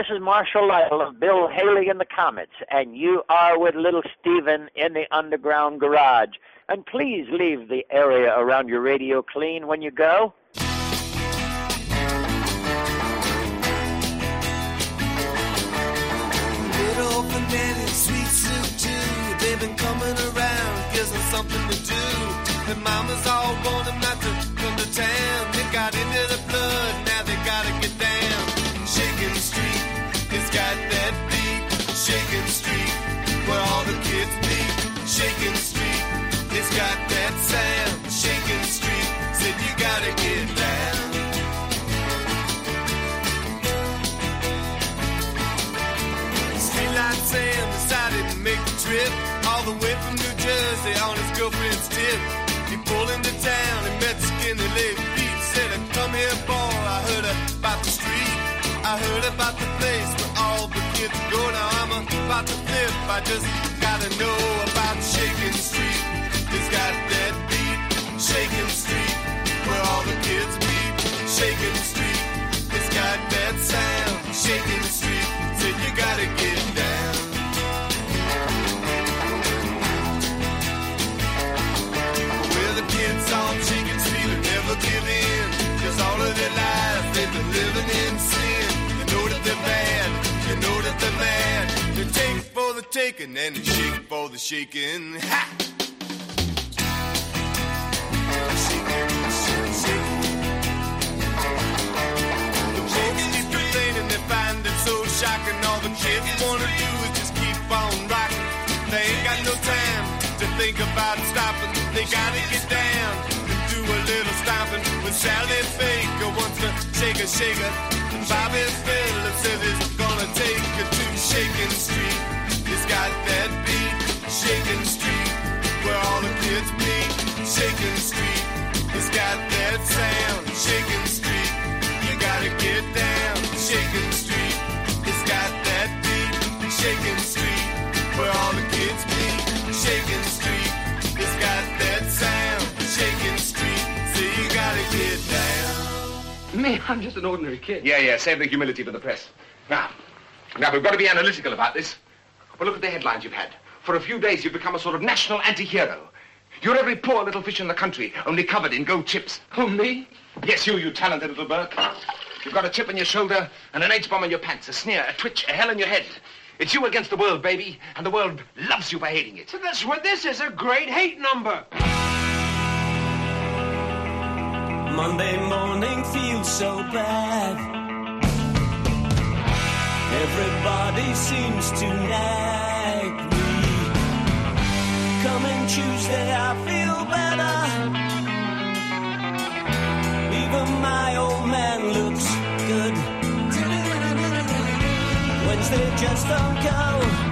this is Marshall Lytle of Bill Haley and the Comets, and you are with Little Steven in the Underground Garage. And please leave the area around your radio clean when you go. Little fanatic, sweet soup too. They've been coming around, gives them something to do. The mamas all want them not to come to town. They got into the blood, Shaking Street, where all the kids meet. Shaking Street, it's got that sound. Shaking Street, said you gotta get down. Streetlight Sam decided to make the trip all the way from New Jersey on his girlfriend's tip. He pulled into town and met Skinny Lady Pete. Said, "Come here, boy. I heard about the street. I heard about the place where all the kids go. Now I'm about to flip. I just gotta know about Shaking Street. It's got that beat. Shaking Street, where all the kids meet. Shaking Street, it's got that sound. Shaking Street, said you gotta get down. Where the kids on Shaking Street will never give in. And then a shake for the shaking. Ha! So shocking. All the kids wanna do is just keep on rocking. They ain't got no time to think about stopping. They gotta get down and do a little stomping. When Sally Baker wants to shake a shaker, Bobby Phillips says it's gonna take her to Shaking Street. It's got that beat, Shaking Street, where all the kids meet. Shaking Street, it's got that sound, Shaking Street. You gotta get down, Shaking Street. It's got that beat, Shaking Street, where all the kids meet. Shaking Street, it's got that sound, Shaking Street. So you gotta get down. Me, I'm just an ordinary kid. Yeah, yeah, save the humility for the press. Now, now we've got to be analytical about this. Well, look at the headlines you've had. For a few days, you've become a sort of national anti-hero. You're every poor little fish in the country, only covered in gold chips. Who, me? Yes, you, you talented little Burke. You've got a chip on your shoulder and an H-bomb in your pants, a sneer, a twitch, a hell in your head. It's you against the world, baby, and the world loves you for hating it. So that's what this is, a great hate number. Monday morning feels so bad. Everybody seems to nag me. Coming Tuesday, I feel better. Even my old man looks good. Wednesday just don't go.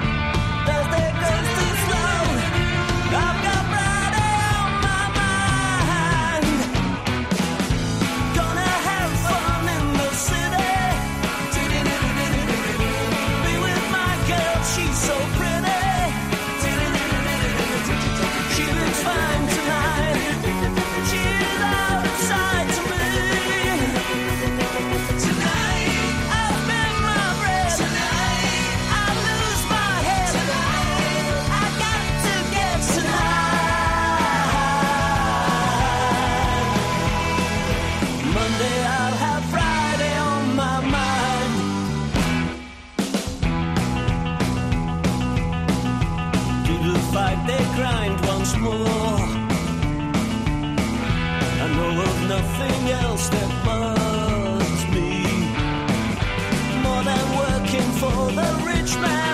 The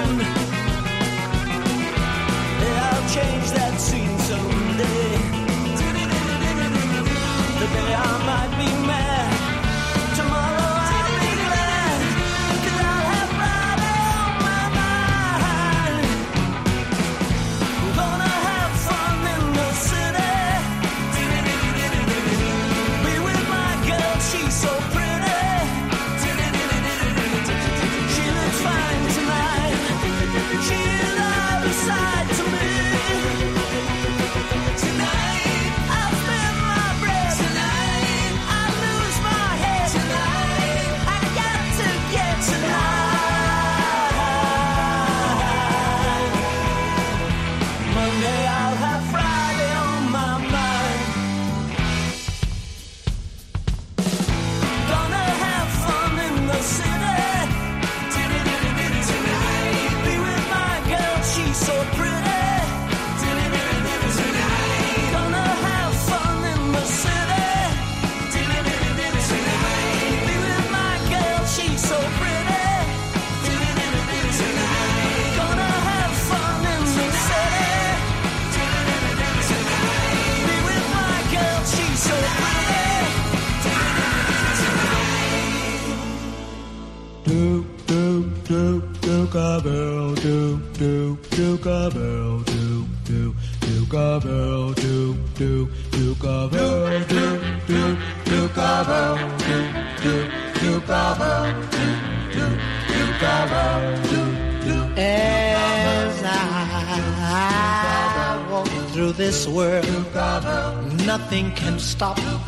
do do do do do do do do do do do do do do do do do do As I walk through this world, nothing can stop the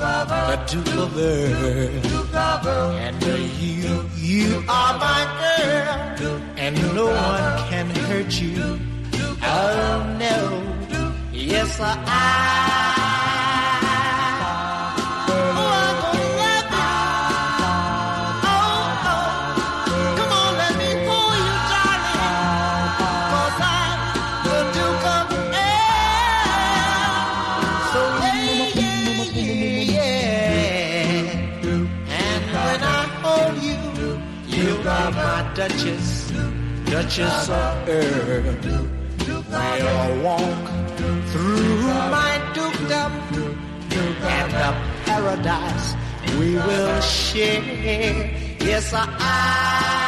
Earl. And you, you are my girl, and no one can hurt you. Oh no, yes I. Oh, I gonna love you. Oh, oh, come on, let me you, I'm the Duke of So yeah, yeah, yeah. And when I hold you, you are my Duchess, Duchess of Air. We'll walk through my dukedom and the paradise we will share. Yes, I.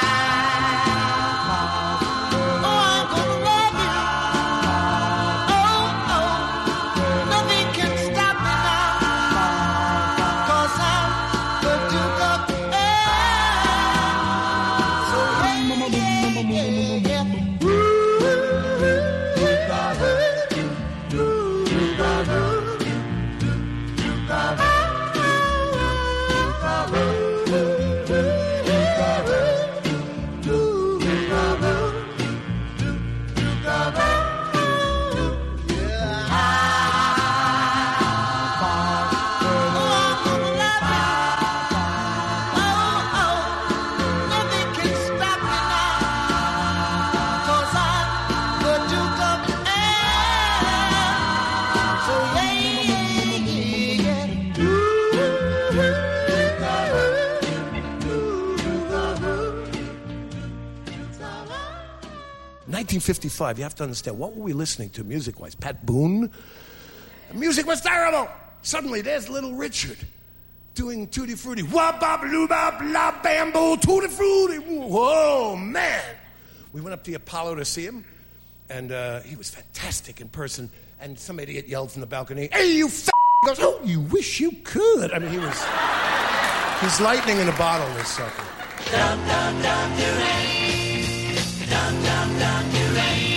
1955, you have to understand, what were we listening to music wise? Pat Boone? The music was terrible. Suddenly, there's Little Richard doing tutti frutti. Wop, bop, loo, bop, la, bambo, tutti frutti. Whoa, man. We went up to the Apollo to see him, and uh, he was fantastic in person. And some idiot yelled from the balcony, Hey, you f! He goes, Oh, you wish you could. I mean, he was. He's lightning in a bottle, this sucker. Dum, dum, dum, Dum dum dum do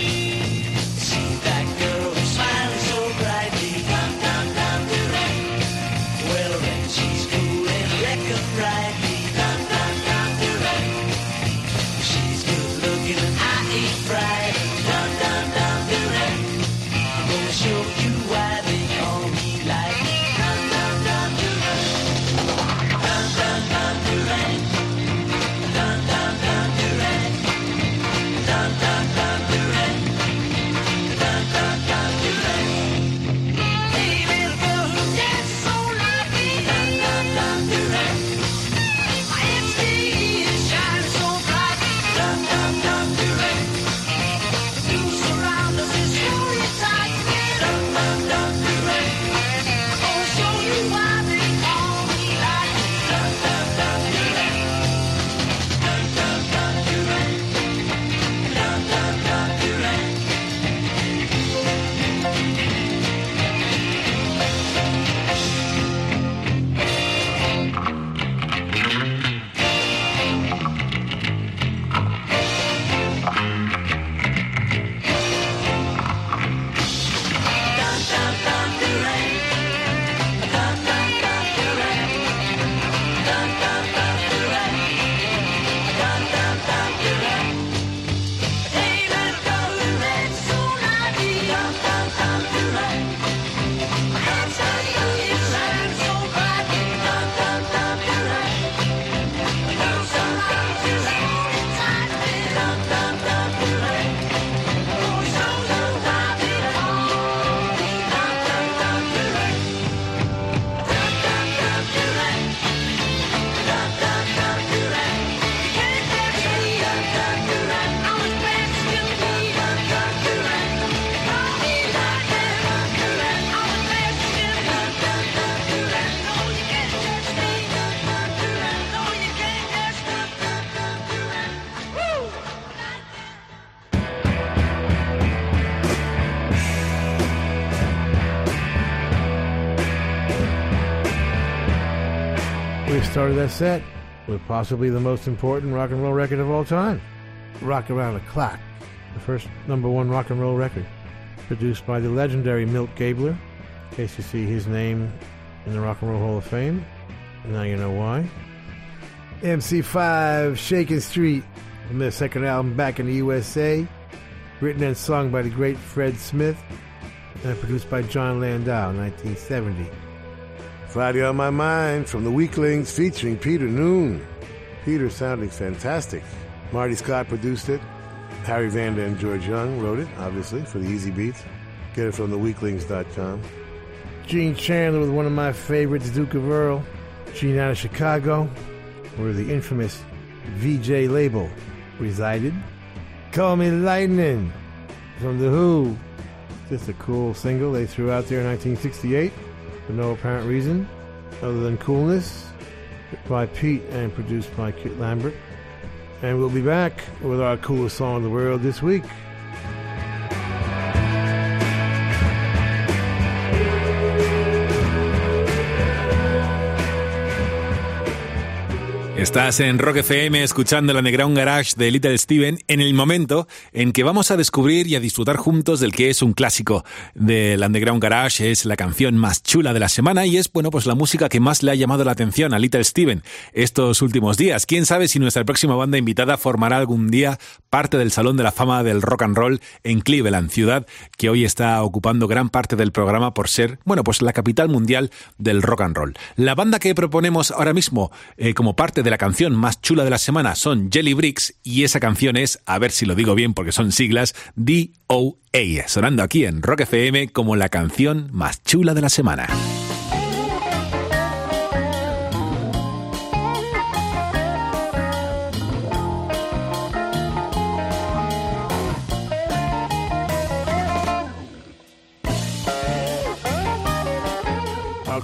started that set with possibly the most important rock and roll record of all time, Rock Around the Clock, the first number one rock and roll record, produced by the legendary Milt Gabler. In case you see his name in the Rock and Roll Hall of Fame, now you know why. MC5, Shaking Street, from their second album back in the USA, written and sung by the great Fred Smith, and produced by Jon Landau, in 1970. Friday on My Mind from the Weeklings featuring Peter Noone. Peter sounding fantastic. Marty Scott produced it. Harry Vanda and George Young wrote it, obviously, for the Easybeats. Get it from theweeklings.com. Gene Chandler with one of my favorites, Duke of Earl. Gene out of Chicago, where the infamous Vee-Jay label resided. Call Me Lightning from The Who. Just a cool single they threw out there in 1968 for no apparent reason other than coolness. By Pete and produced by Kit Lambert. And we'll be back with our coolest song in the world this week. Estás en Rock FM escuchando el Underground Garage de Little Steven en el momento en que vamos a descubrir y a disfrutar juntos del que es un clásico del Underground Garage, es la canción más chula de la semana y es, bueno, pues la música que más le ha llamado la atención a Little Steven estos últimos días. Quién sabe si nuestra próxima banda invitada formará algún día parte del Salón de la Fama del Rock and Roll en Cleveland, ciudad que hoy está ocupando gran parte del programa por ser, bueno, pues la capital mundial del rock and roll. La banda que proponemos ahora mismo eh, como parte de la canción más chula de la semana son Jelly Bricks y esa canción es, a ver si lo digo bien porque son siglas, DOA, sonando aquí en Rock FM como la canción más chula de la semana.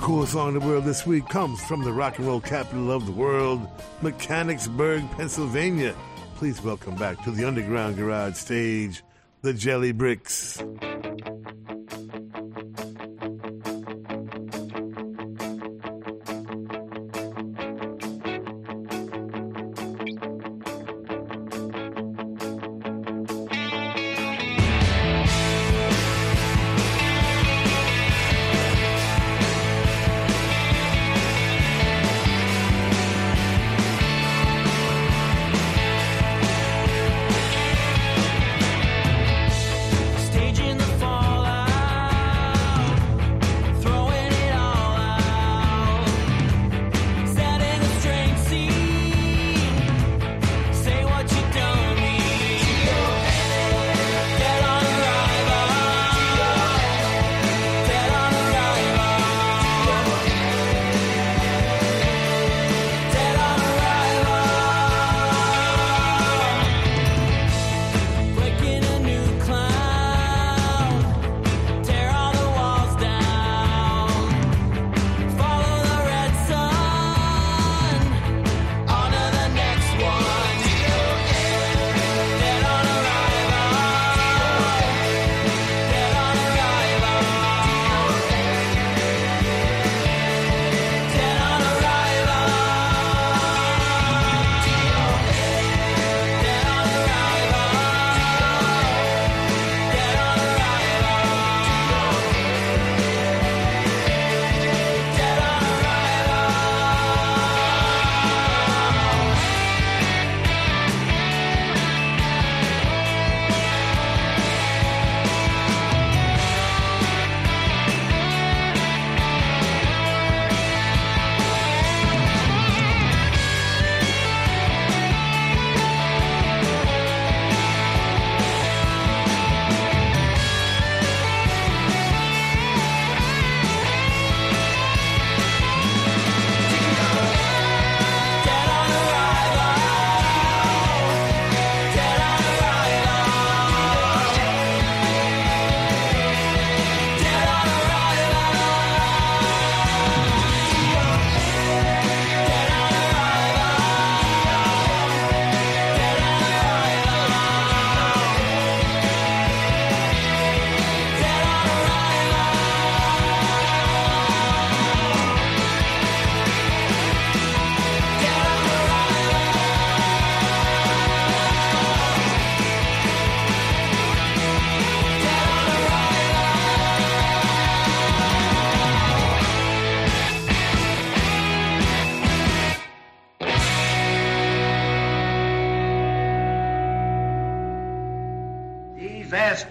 Coolest song in the world this week comes from the rock and roll capital of the world, Mechanicsburg, Pennsylvania. Please welcome back to the Underground Garage stage, the Jellybricks.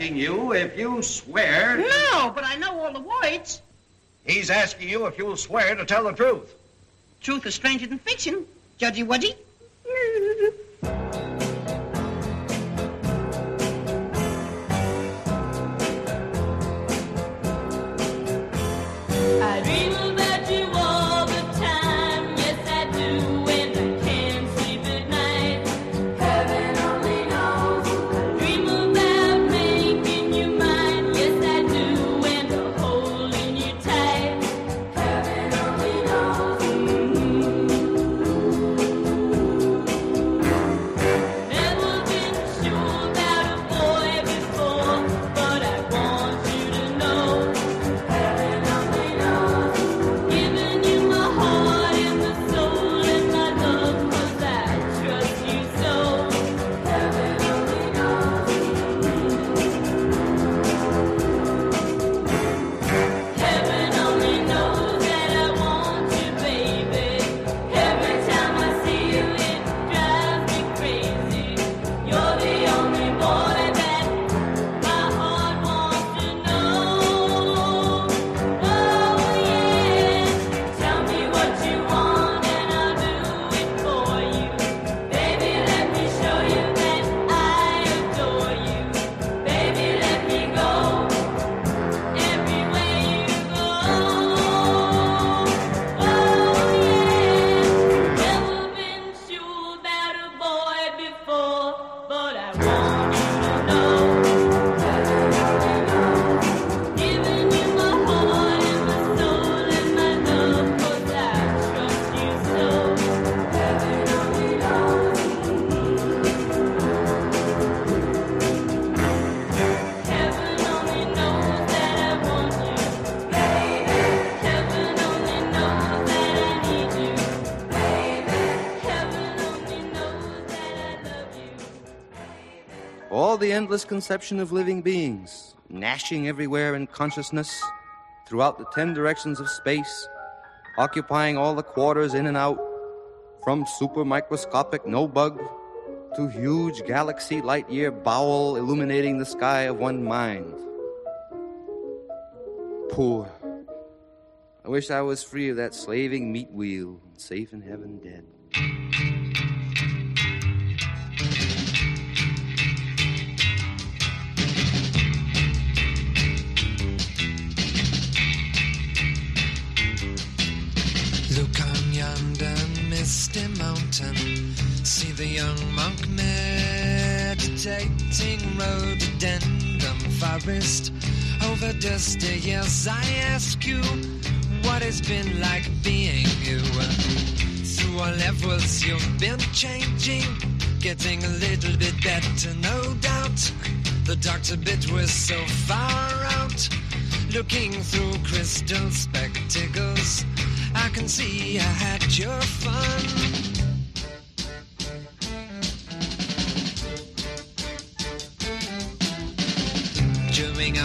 Asking you if you swear. No, but I know all the words. He's asking you if you'll swear to tell the truth. Truth is stranger than fiction. Judgy Wudgy. Endless conception of living beings, gnashing everywhere in consciousness, throughout the ten directions of space, occupying all the quarters in and out, from super microscopic no bug to huge galaxy light year bowel illuminating the sky of one mind. Poor. I wish I was free of that slaving meat wheel, and safe in heaven dead. Mountain. See the young monk meditating rhododendron forest. Over dusty years, I ask you what it's been like being you. Through all levels, you've been changing, getting a little bit better, no doubt. The doctor bit was so far out, looking through crystal spectacles. I can see I had your fun.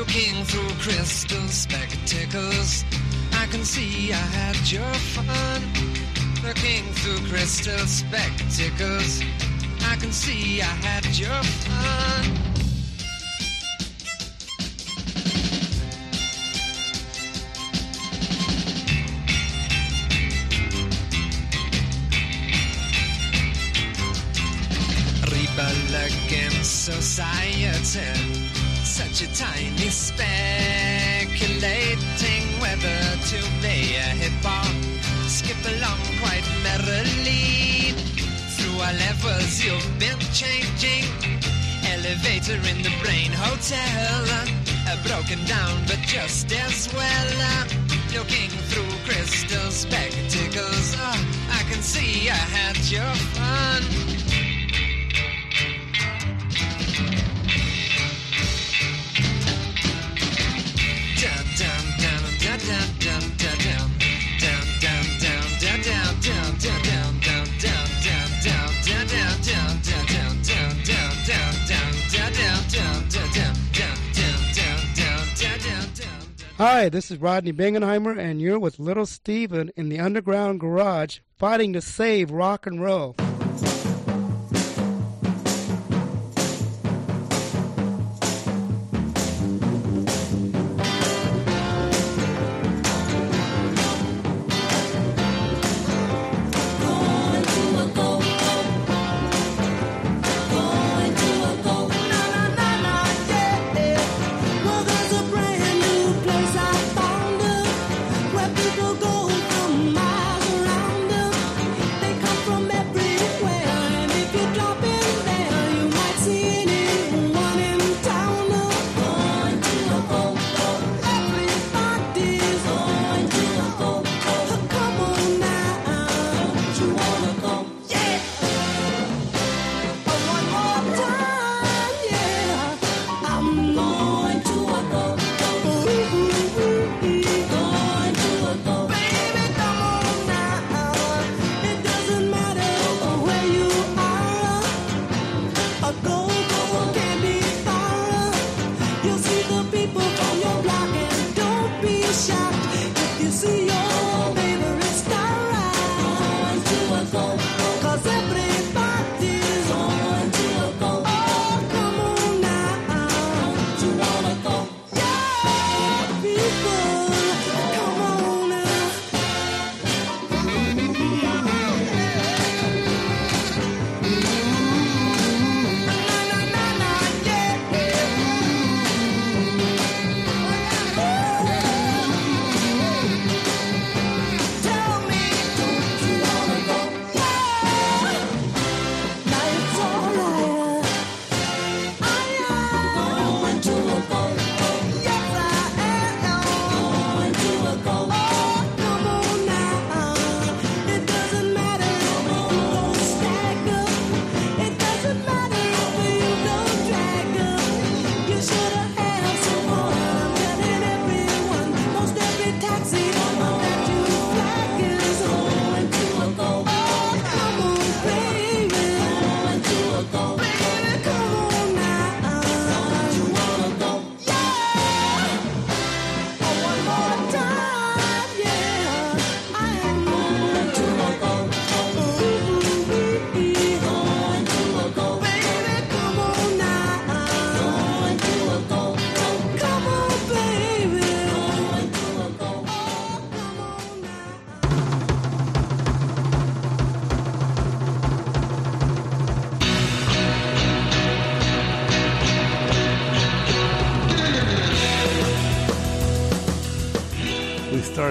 Looking through crystal spectacles, I can see I had your fun. Looking through crystal spectacles, I can see I had your fun. Society such a tiny speculating whether to play a hip hop. Skip along quite merrily. Through our levels, you've been changing. Elevator in the brain hotel. Uh, broken down, but just as well. Looking through crystal spectacles. Uh, I can see I had your fun. Hi, this is Rodney Bingenheimer, and you're with Little Steven in the Underground Garage fighting to save rock and roll.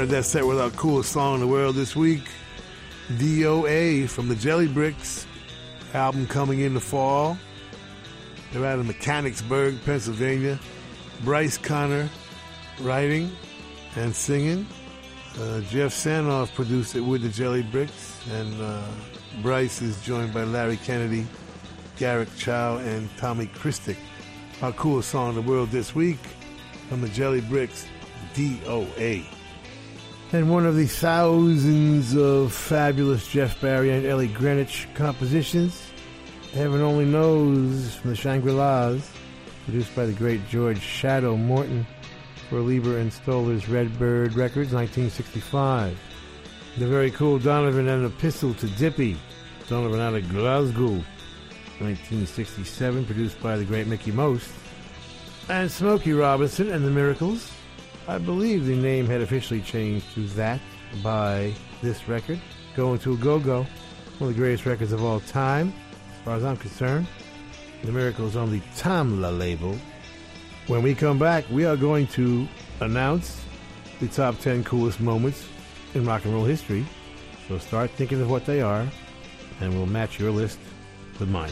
Started that set with our coolest song in the world this week, DOA from the Jellybricks. Album coming in the fall. They're out of Mechanicsburg, Pennsylvania. Bryce Connor writing and singing. Uh, Geoff Sanoff produced it with the Jellybricks, and uh, Bryce is joined by Larry Kennedy, Garrick Chow, and Tommy Christic. Our coolest song in the world this week from the Jellybricks, DOA. And one of the thousands of fabulous Jeff Barry and Ellie Greenwich compositions, Heaven Only Knows from the Shangri-Las, produced by the great George Shadow Morton for Leiber and Stoller's Redbird Records, 1965. The very cool Donovan and Epistle to Dippy, Donovan out of Glasgow, 1967, produced by the great Mickie Most. And Smokey Robinson and the Miracles. I believe the name had officially changed to that by this record. Going to a Go-Go, one of the greatest records of all time, as far as I'm concerned. The Miracles on the Tamla label. When we come back, we are going to announce the top 10 coolest moments in rock and roll history. So start thinking of what they are, and we'll match your list with mine.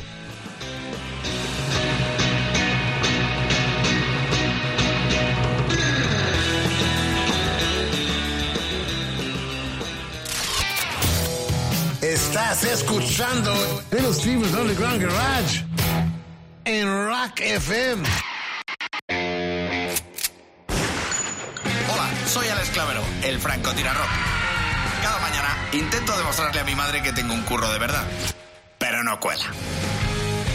Estás escuchando Little Steven's Underground Garage en Rock FM. Hola, soy Alex Clavero, el francotirarrock. Cada mañana intento demostrarle a mi madre que tengo un curro de verdad, pero no cuela.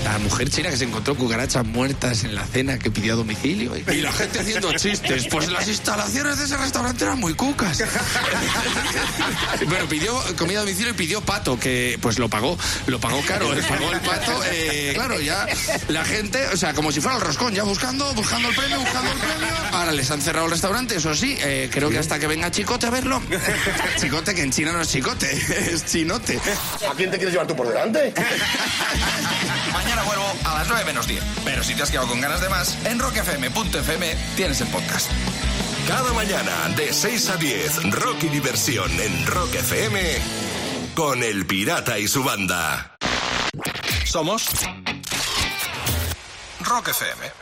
La mujer china que se encontró cucarachas muertas en la cena que pidió a domicilio. Y, la gente haciendo chistes. Pues las instalaciones de ese restaurante eran muy cucas. bueno, pidió comida a domicilio y pidió pato, que pues lo pagó. Lo pagó caro, le pagó el pato. eh, claro, ya la gente, o sea, como si fuera el roscón, ya buscando, buscando el premio, buscando el premio. Ahora les han cerrado el restaurante, eso sí, eh, creo que hasta que venga Chicote a verlo. Chicote, que en China no es chicote, es chinote. ¿A quién te quieres llevar tú por delante? Mañana vuelvo a las 9 menos 10. Pero si te has quedado con ganas de más, en rockfm.fm tienes el podcast. Cada mañana de 6 a 10, rock y diversión en Rock FM con El Pirata y su banda. Somos Rock FM.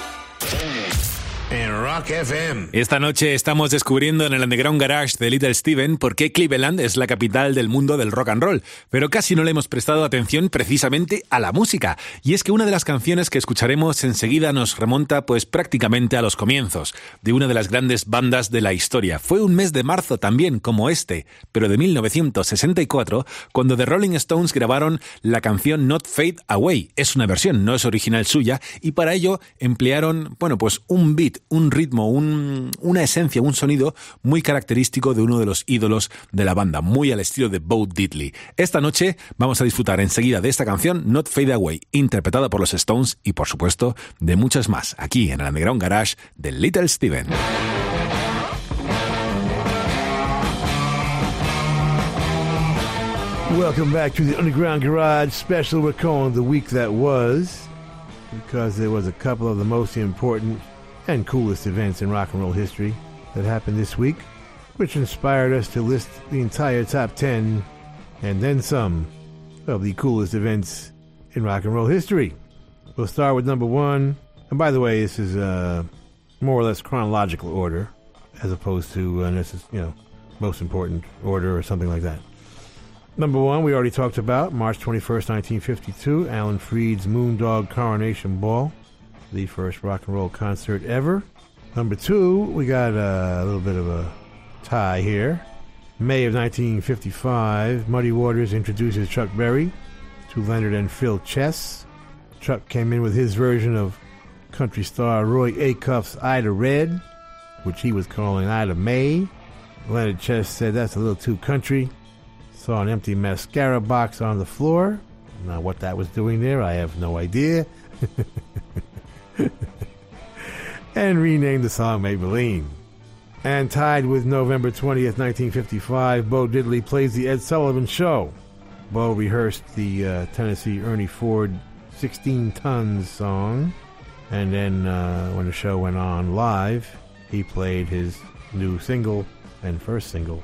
Rock FM. Esta noche estamos descubriendo en el Underground Garage de Little Steven por qué Cleveland es la capital del mundo del rock and roll, pero casi no le hemos prestado atención precisamente a la música. Y es que una de las canciones que escucharemos enseguida nos remonta pues prácticamente a los comienzos de una de las grandes bandas de la historia. Fue un mes de marzo también como este, pero de 1964, cuando The Rolling Stones grabaron la canción Not Fade Away. Es una versión, no es original suya, y para ello emplearon, bueno, pues un beat, un ritmo, un- una esencia, un sonido muy característico de uno de los ídolos de la banda, muy al estilo de Bo Diddley. Esta noche vamos a disfrutar enseguida de esta canción Not Fade Away, interpretada por los Stones y por supuesto de muchas más, aquí en el Underground Garage de Little Steven. Welcome back to the Underground Garage special we're calling The Week That Was because there was a couple of the most important and coolest events in rock and roll history that happened this week, which inspired us to list the entire top 10 and then some of the coolest events in rock and roll history. We'll start with number one. And by the way, this is uh, more or less chronological order as opposed to, uh, necess- you know, most important order or something like that. Number one, we already talked about March 21st, 1952, Alan Freed's Moondog Coronation Ball, the first rock and roll concert ever. Number two, we got a little bit of a tie here. May of 1955, Muddy Waters introduces Chuck Berry to Leonard and Phil Chess. Chuck came in with his version of country star Roy Acuff's Ida Red, which he was calling Ida May. Leonard Chess said that's a little too country. Saw an empty mascara box on the floor. Now, what that was doing there, I have no idea. and renamed the song Maybelline. And tied with November 20th, 1955, Bo Diddley plays The Ed Sullivan Show. Bo rehearsed the uh, Tennessee Ernie Ford 16 Tons song. And then uh, when the show went on live, he played his new single and first single,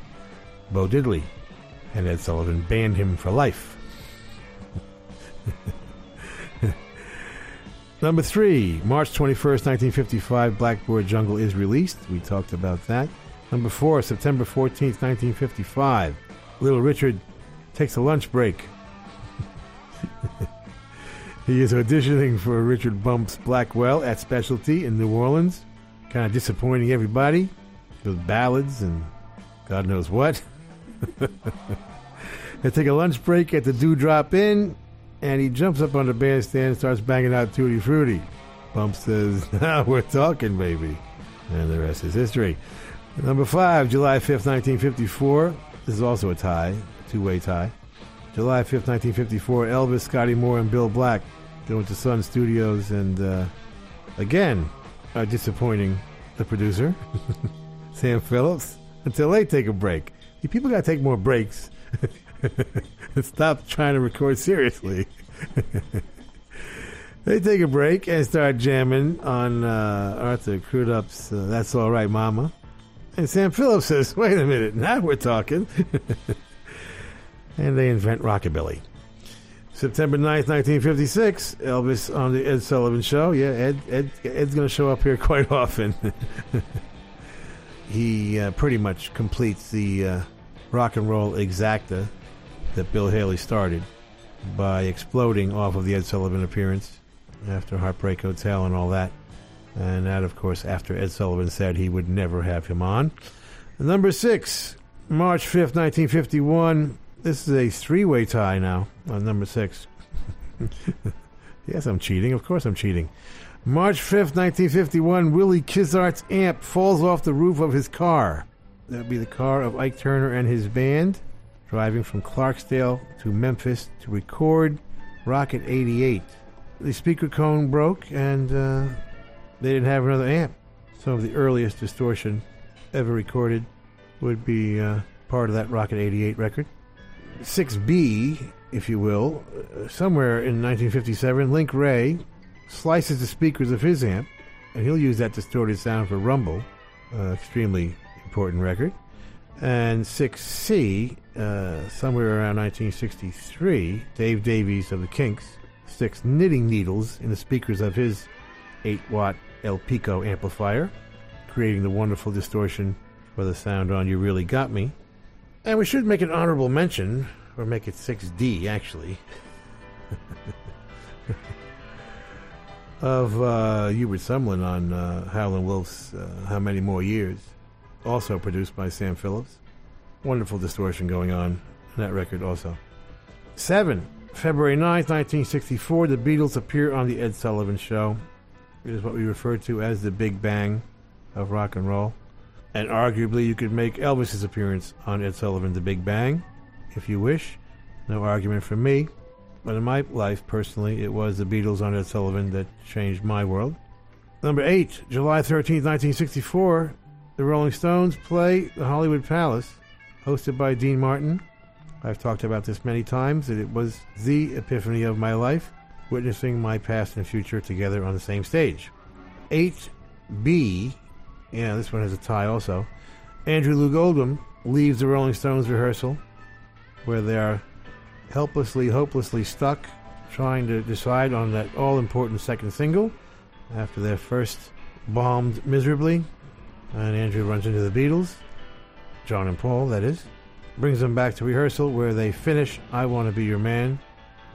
Bo Diddley. And Ed Sullivan banned him for life. Number three, March 21st, 1955, Blackboard Jungle is released. We talked about that. Number four, September 14th, 1955, Little Richard takes a lunch break. he is auditioning for Richard Bumps Blackwell at Specialty in New Orleans. Kind of disappointing everybody with ballads and God knows what. they take a lunch break at the Dewdrop Inn, and he jumps up on the bandstand and starts banging out Tutti Frutti. Bump says, Now we're talking, baby. And the rest is history. Number five, July 5th, 1954. This is also a tie, two way tie. July 5th, 1954, Elvis, Scotty Moore, and Bill Black go into Sun Studios, and uh, again, are disappointing the producer, Sam Phillips, until they take a break. People got to take more breaks stop trying to record seriously. they take a break and start jamming on uh, Arthur Crudup's uh, That's All Right, Mama. And Sam Phillips says, wait a minute, now we're talking. and they invent rockabilly. September 9th, 1956, Elvis on the Ed Sullivan Show. Yeah, Ed, Ed Ed's going to show up here quite often. he uh, pretty much completes the uh, rock and roll exacta that Bill Haley started by exploding off of the Ed Sullivan appearance after Heartbreak Hotel and all that. And that, of course, after Ed Sullivan said he would never have him on. Number six, March 5th, 1951. This is a three way tie now on number six. yes, I'm cheating. Of course, I'm cheating. March 5th, 1951, Willie Kizart's amp falls off the roof of his car. That would be the car of Ike Turner and his band, driving from Clarksdale to Memphis to record Rocket 88. The speaker cone broke, and uh, they didn't have another amp. Some of the earliest distortion ever recorded would be uh, part of that Rocket 88 record. 6B, if you will, uh, somewhere in 1957, Link Wray slices the speakers of his amp, and he'll use that distorted sound for Rumble, uh, extremely important record. And 6C, uh, somewhere around 1963, Dave Davies of the Kinks sticks knitting needles in the speakers of his 8 watt Elpico amplifier, creating the wonderful distortion for the sound on You Really Got Me. And we should make an honorable mention, or make it 6D actually, of uh, Hubert Sumlin on uh, Howlin' Wolf's uh, How Many More Years, also produced by Sam Phillips. Wonderful distortion going on in that record also. 7. February 9th, 1964, the Beatles appear on The Ed Sullivan Show. It is what we refer to as the Big Bang of rock and roll. And arguably, you could make Elvis's appearance on Ed Sullivan The Big Bang, if you wish. No argument from me. But in my life, personally, it was the Beatles on Ed Sullivan that changed my world. Number 8, July 13th, 1964, the Rolling Stones play the Hollywood Palace, hosted by Dean Martin. I've talked about this many times, it was the epiphany of my life, witnessing my past and future together on the same stage. 8B, yeah, this one has a tie also. Andrew Loog Oldham leaves the Rolling Stones rehearsal, where they are helplessly, hopelessly stuck, trying to decide on that all important second single after their first bombed miserably. And Andrew runs into the Beatles, John and Paul, that is, brings them back to rehearsal where they finish I Want to Be Your Man,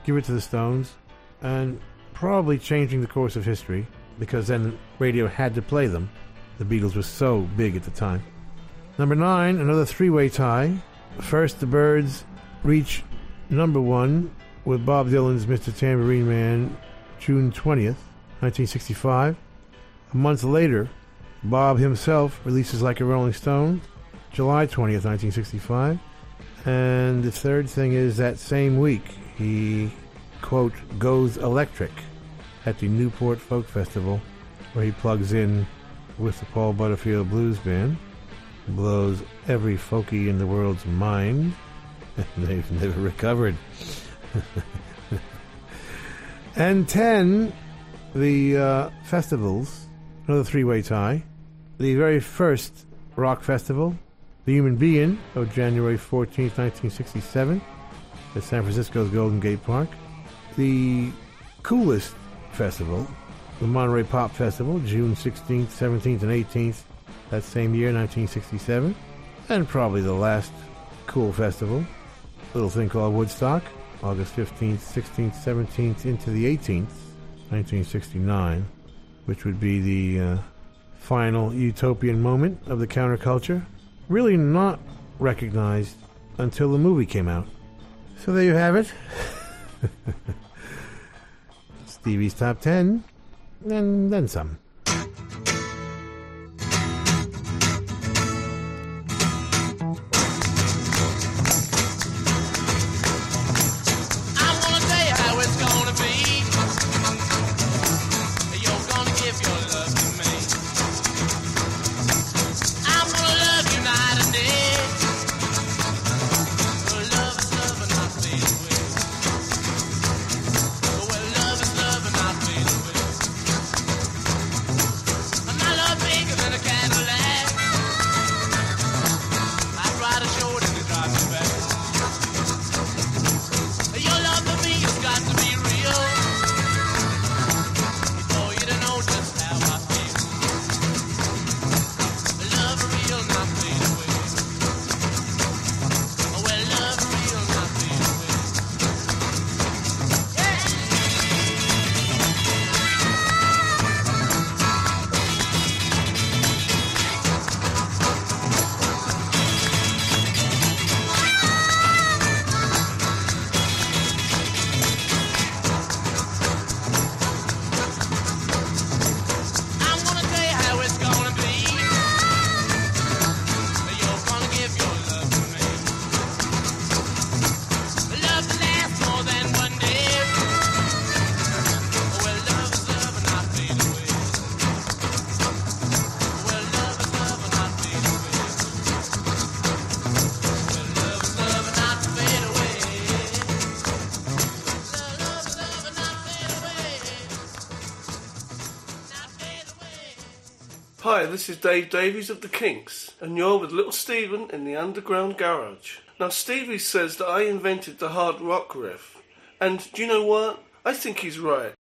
give it to the Stones, and probably changing the course of history because then radio had to play them. The Beatles were so big at the time. Number nine, another three way tie. First, the Byrds reach number one with Bob Dylan's Mr. Tambourine Man, June 20th, 1965. A month later, Bob himself releases Like a Rolling Stone, July 20th, 1965. And the third thing is that same week, he, quote, goes electric at the Newport Folk Festival, where he plugs in with the Paul Butterfield Blues Band, blows every folkie in the world's mind. They've never recovered. and 10, the uh, festivals, another three way tie. The very first rock festival, the Human Be-In, of January 14th, 1967, at San Francisco's Golden Gate Park. The coolest festival, the Monterey Pop Festival, June 16th, 17th, and 18th, that same year, 1967. And probably the last cool festival, little thing called Woodstock, August 15th, 16th, 17th, into the 18th, 1969, which would be the uh, final utopian moment of the counterculture. Really not recognized until the movie came out. So there you have it. Stevie's Top 10, and then some. Hi, this is Dave Davies of The Kinks, and you're with Little Steven in the Underground Garage. Now, Stevie says that I invented the hard rock riff, and do you know what? I think he's right.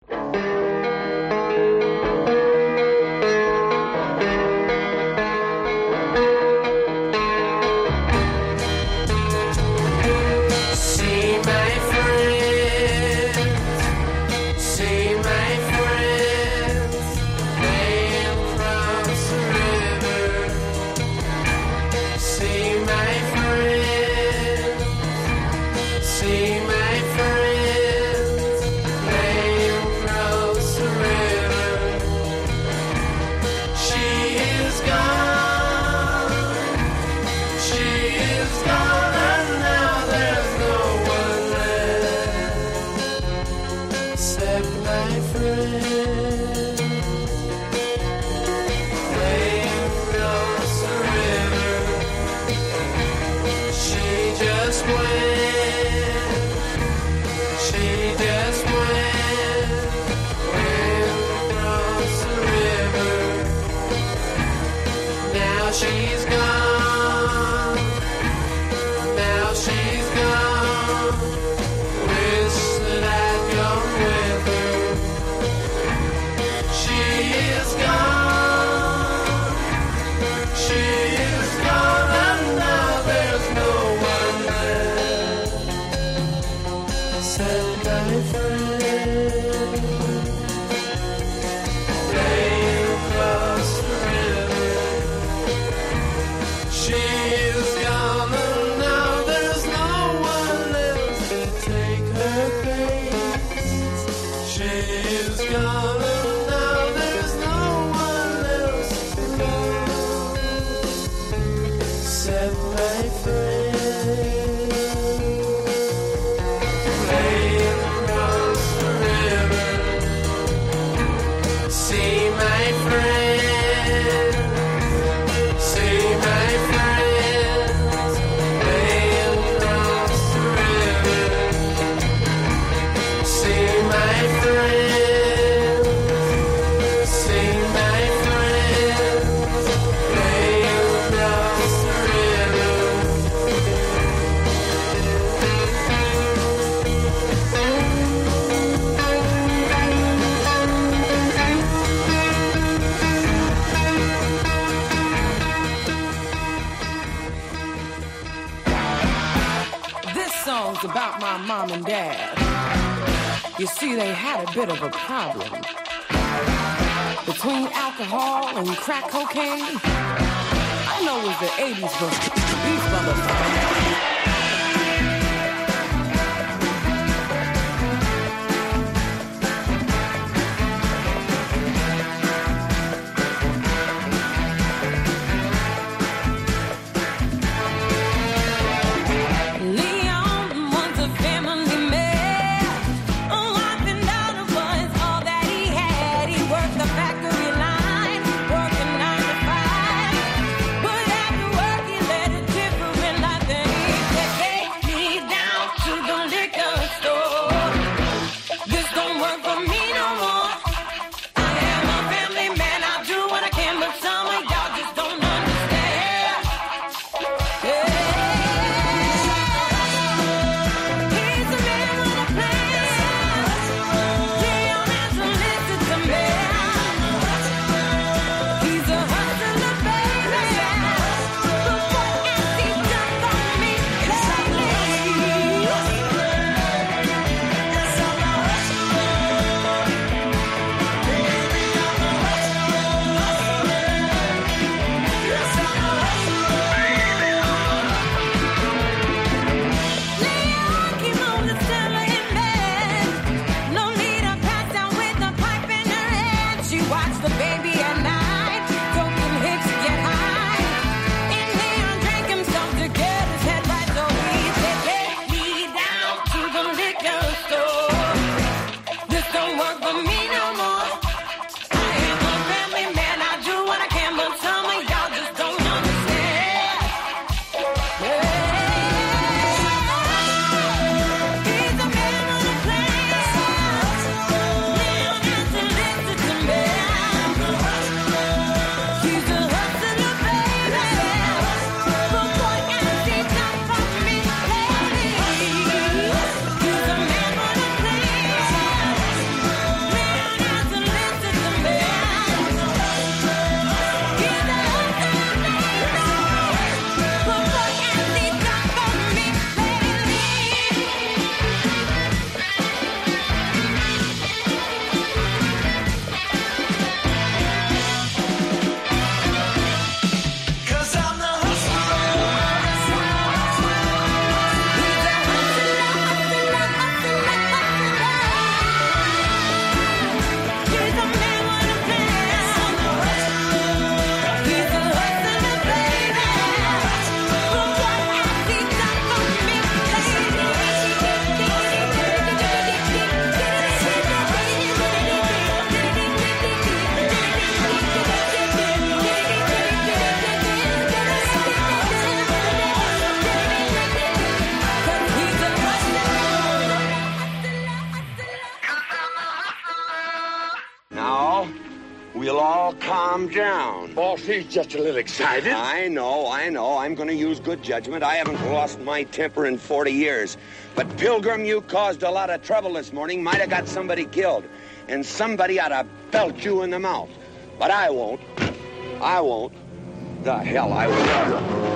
see, they had a bit of a problem. Between alcohol and crack cocaine, I know it was the 80s, but these motherfuckers. Just a little excited. I know, I know. I'm going to use good judgment. I haven't lost my temper in 40 years. But, Pilgrim, you caused a lot of trouble this morning. Might have got somebody killed. And somebody ought to belt you in the mouth. But I won't. I won't. The hell I will.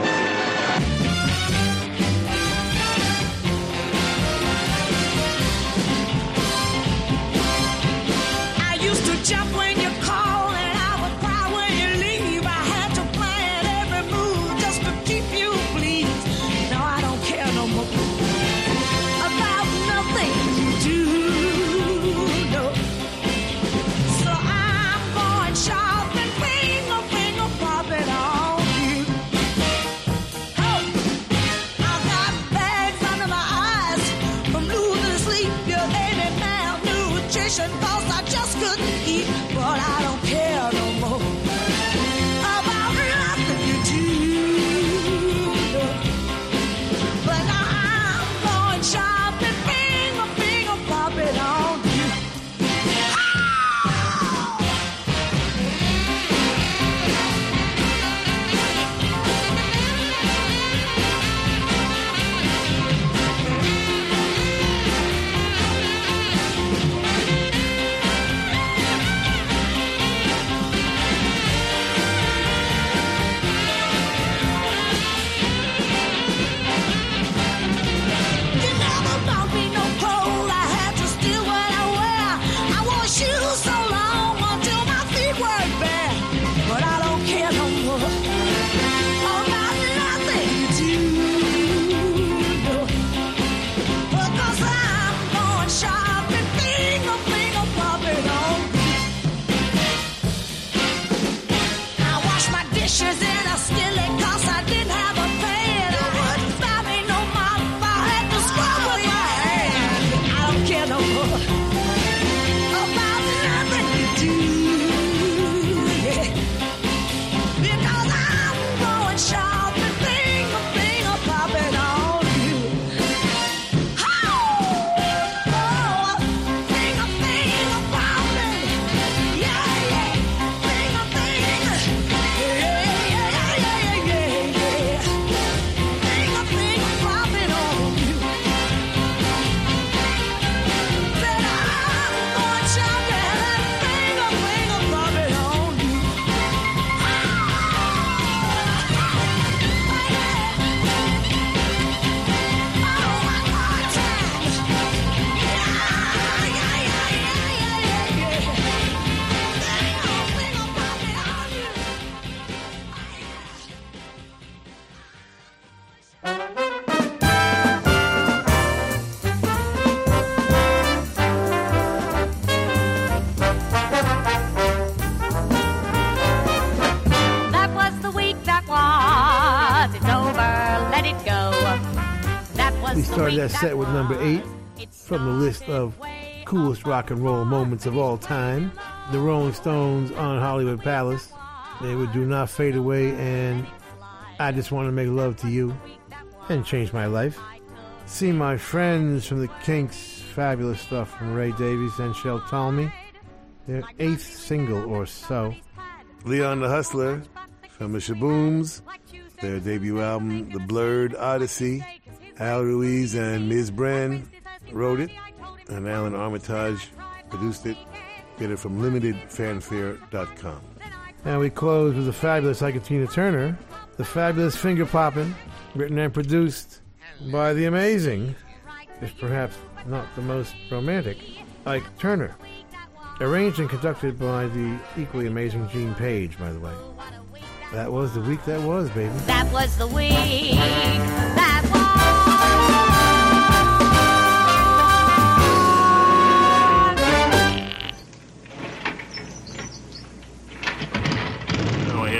Started that set with number eight from the list of coolest rock and roll moments of all time. The Rolling Stones on Hollywood Palace. They would do not fade away, and I just want to make love to you and change my life. See my friends from the Kinks, fabulous stuff from Ray Davies and Shel Talmy. Their eighth single or so. Leon the Hustler from the Shabooms, their debut album, The Blurred Odyssey. Al Ruiz and Ms. Brand wrote it, and Alan Armitage produced it. Get it from limitedfanfare.com. And we close with the fabulous Ike Tina Turner, the fabulous Finger Poppin', written and produced by the amazing, if perhaps not the most romantic, Ike Turner. Arranged and conducted by the equally amazing Gene Page, by the way. That was the week that was, baby. That was the week that was.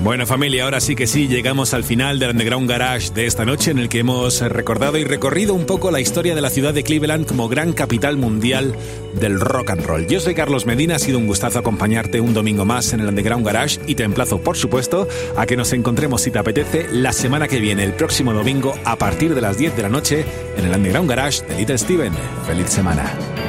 Bueno familia, ahora sí que sí, llegamos al final del Underground Garage de esta noche en el que hemos recordado y recorrido un poco la historia de la ciudad de Cleveland como gran capital mundial del rock and roll. Yo soy Carlos Medina, ha sido un gustazo acompañarte un domingo más en el Underground Garage y te emplazo por supuesto a que nos encontremos si te apetece la semana que viene, el próximo domingo a partir de las 10 de la noche en el Underground Garage de Little Steven. Feliz semana.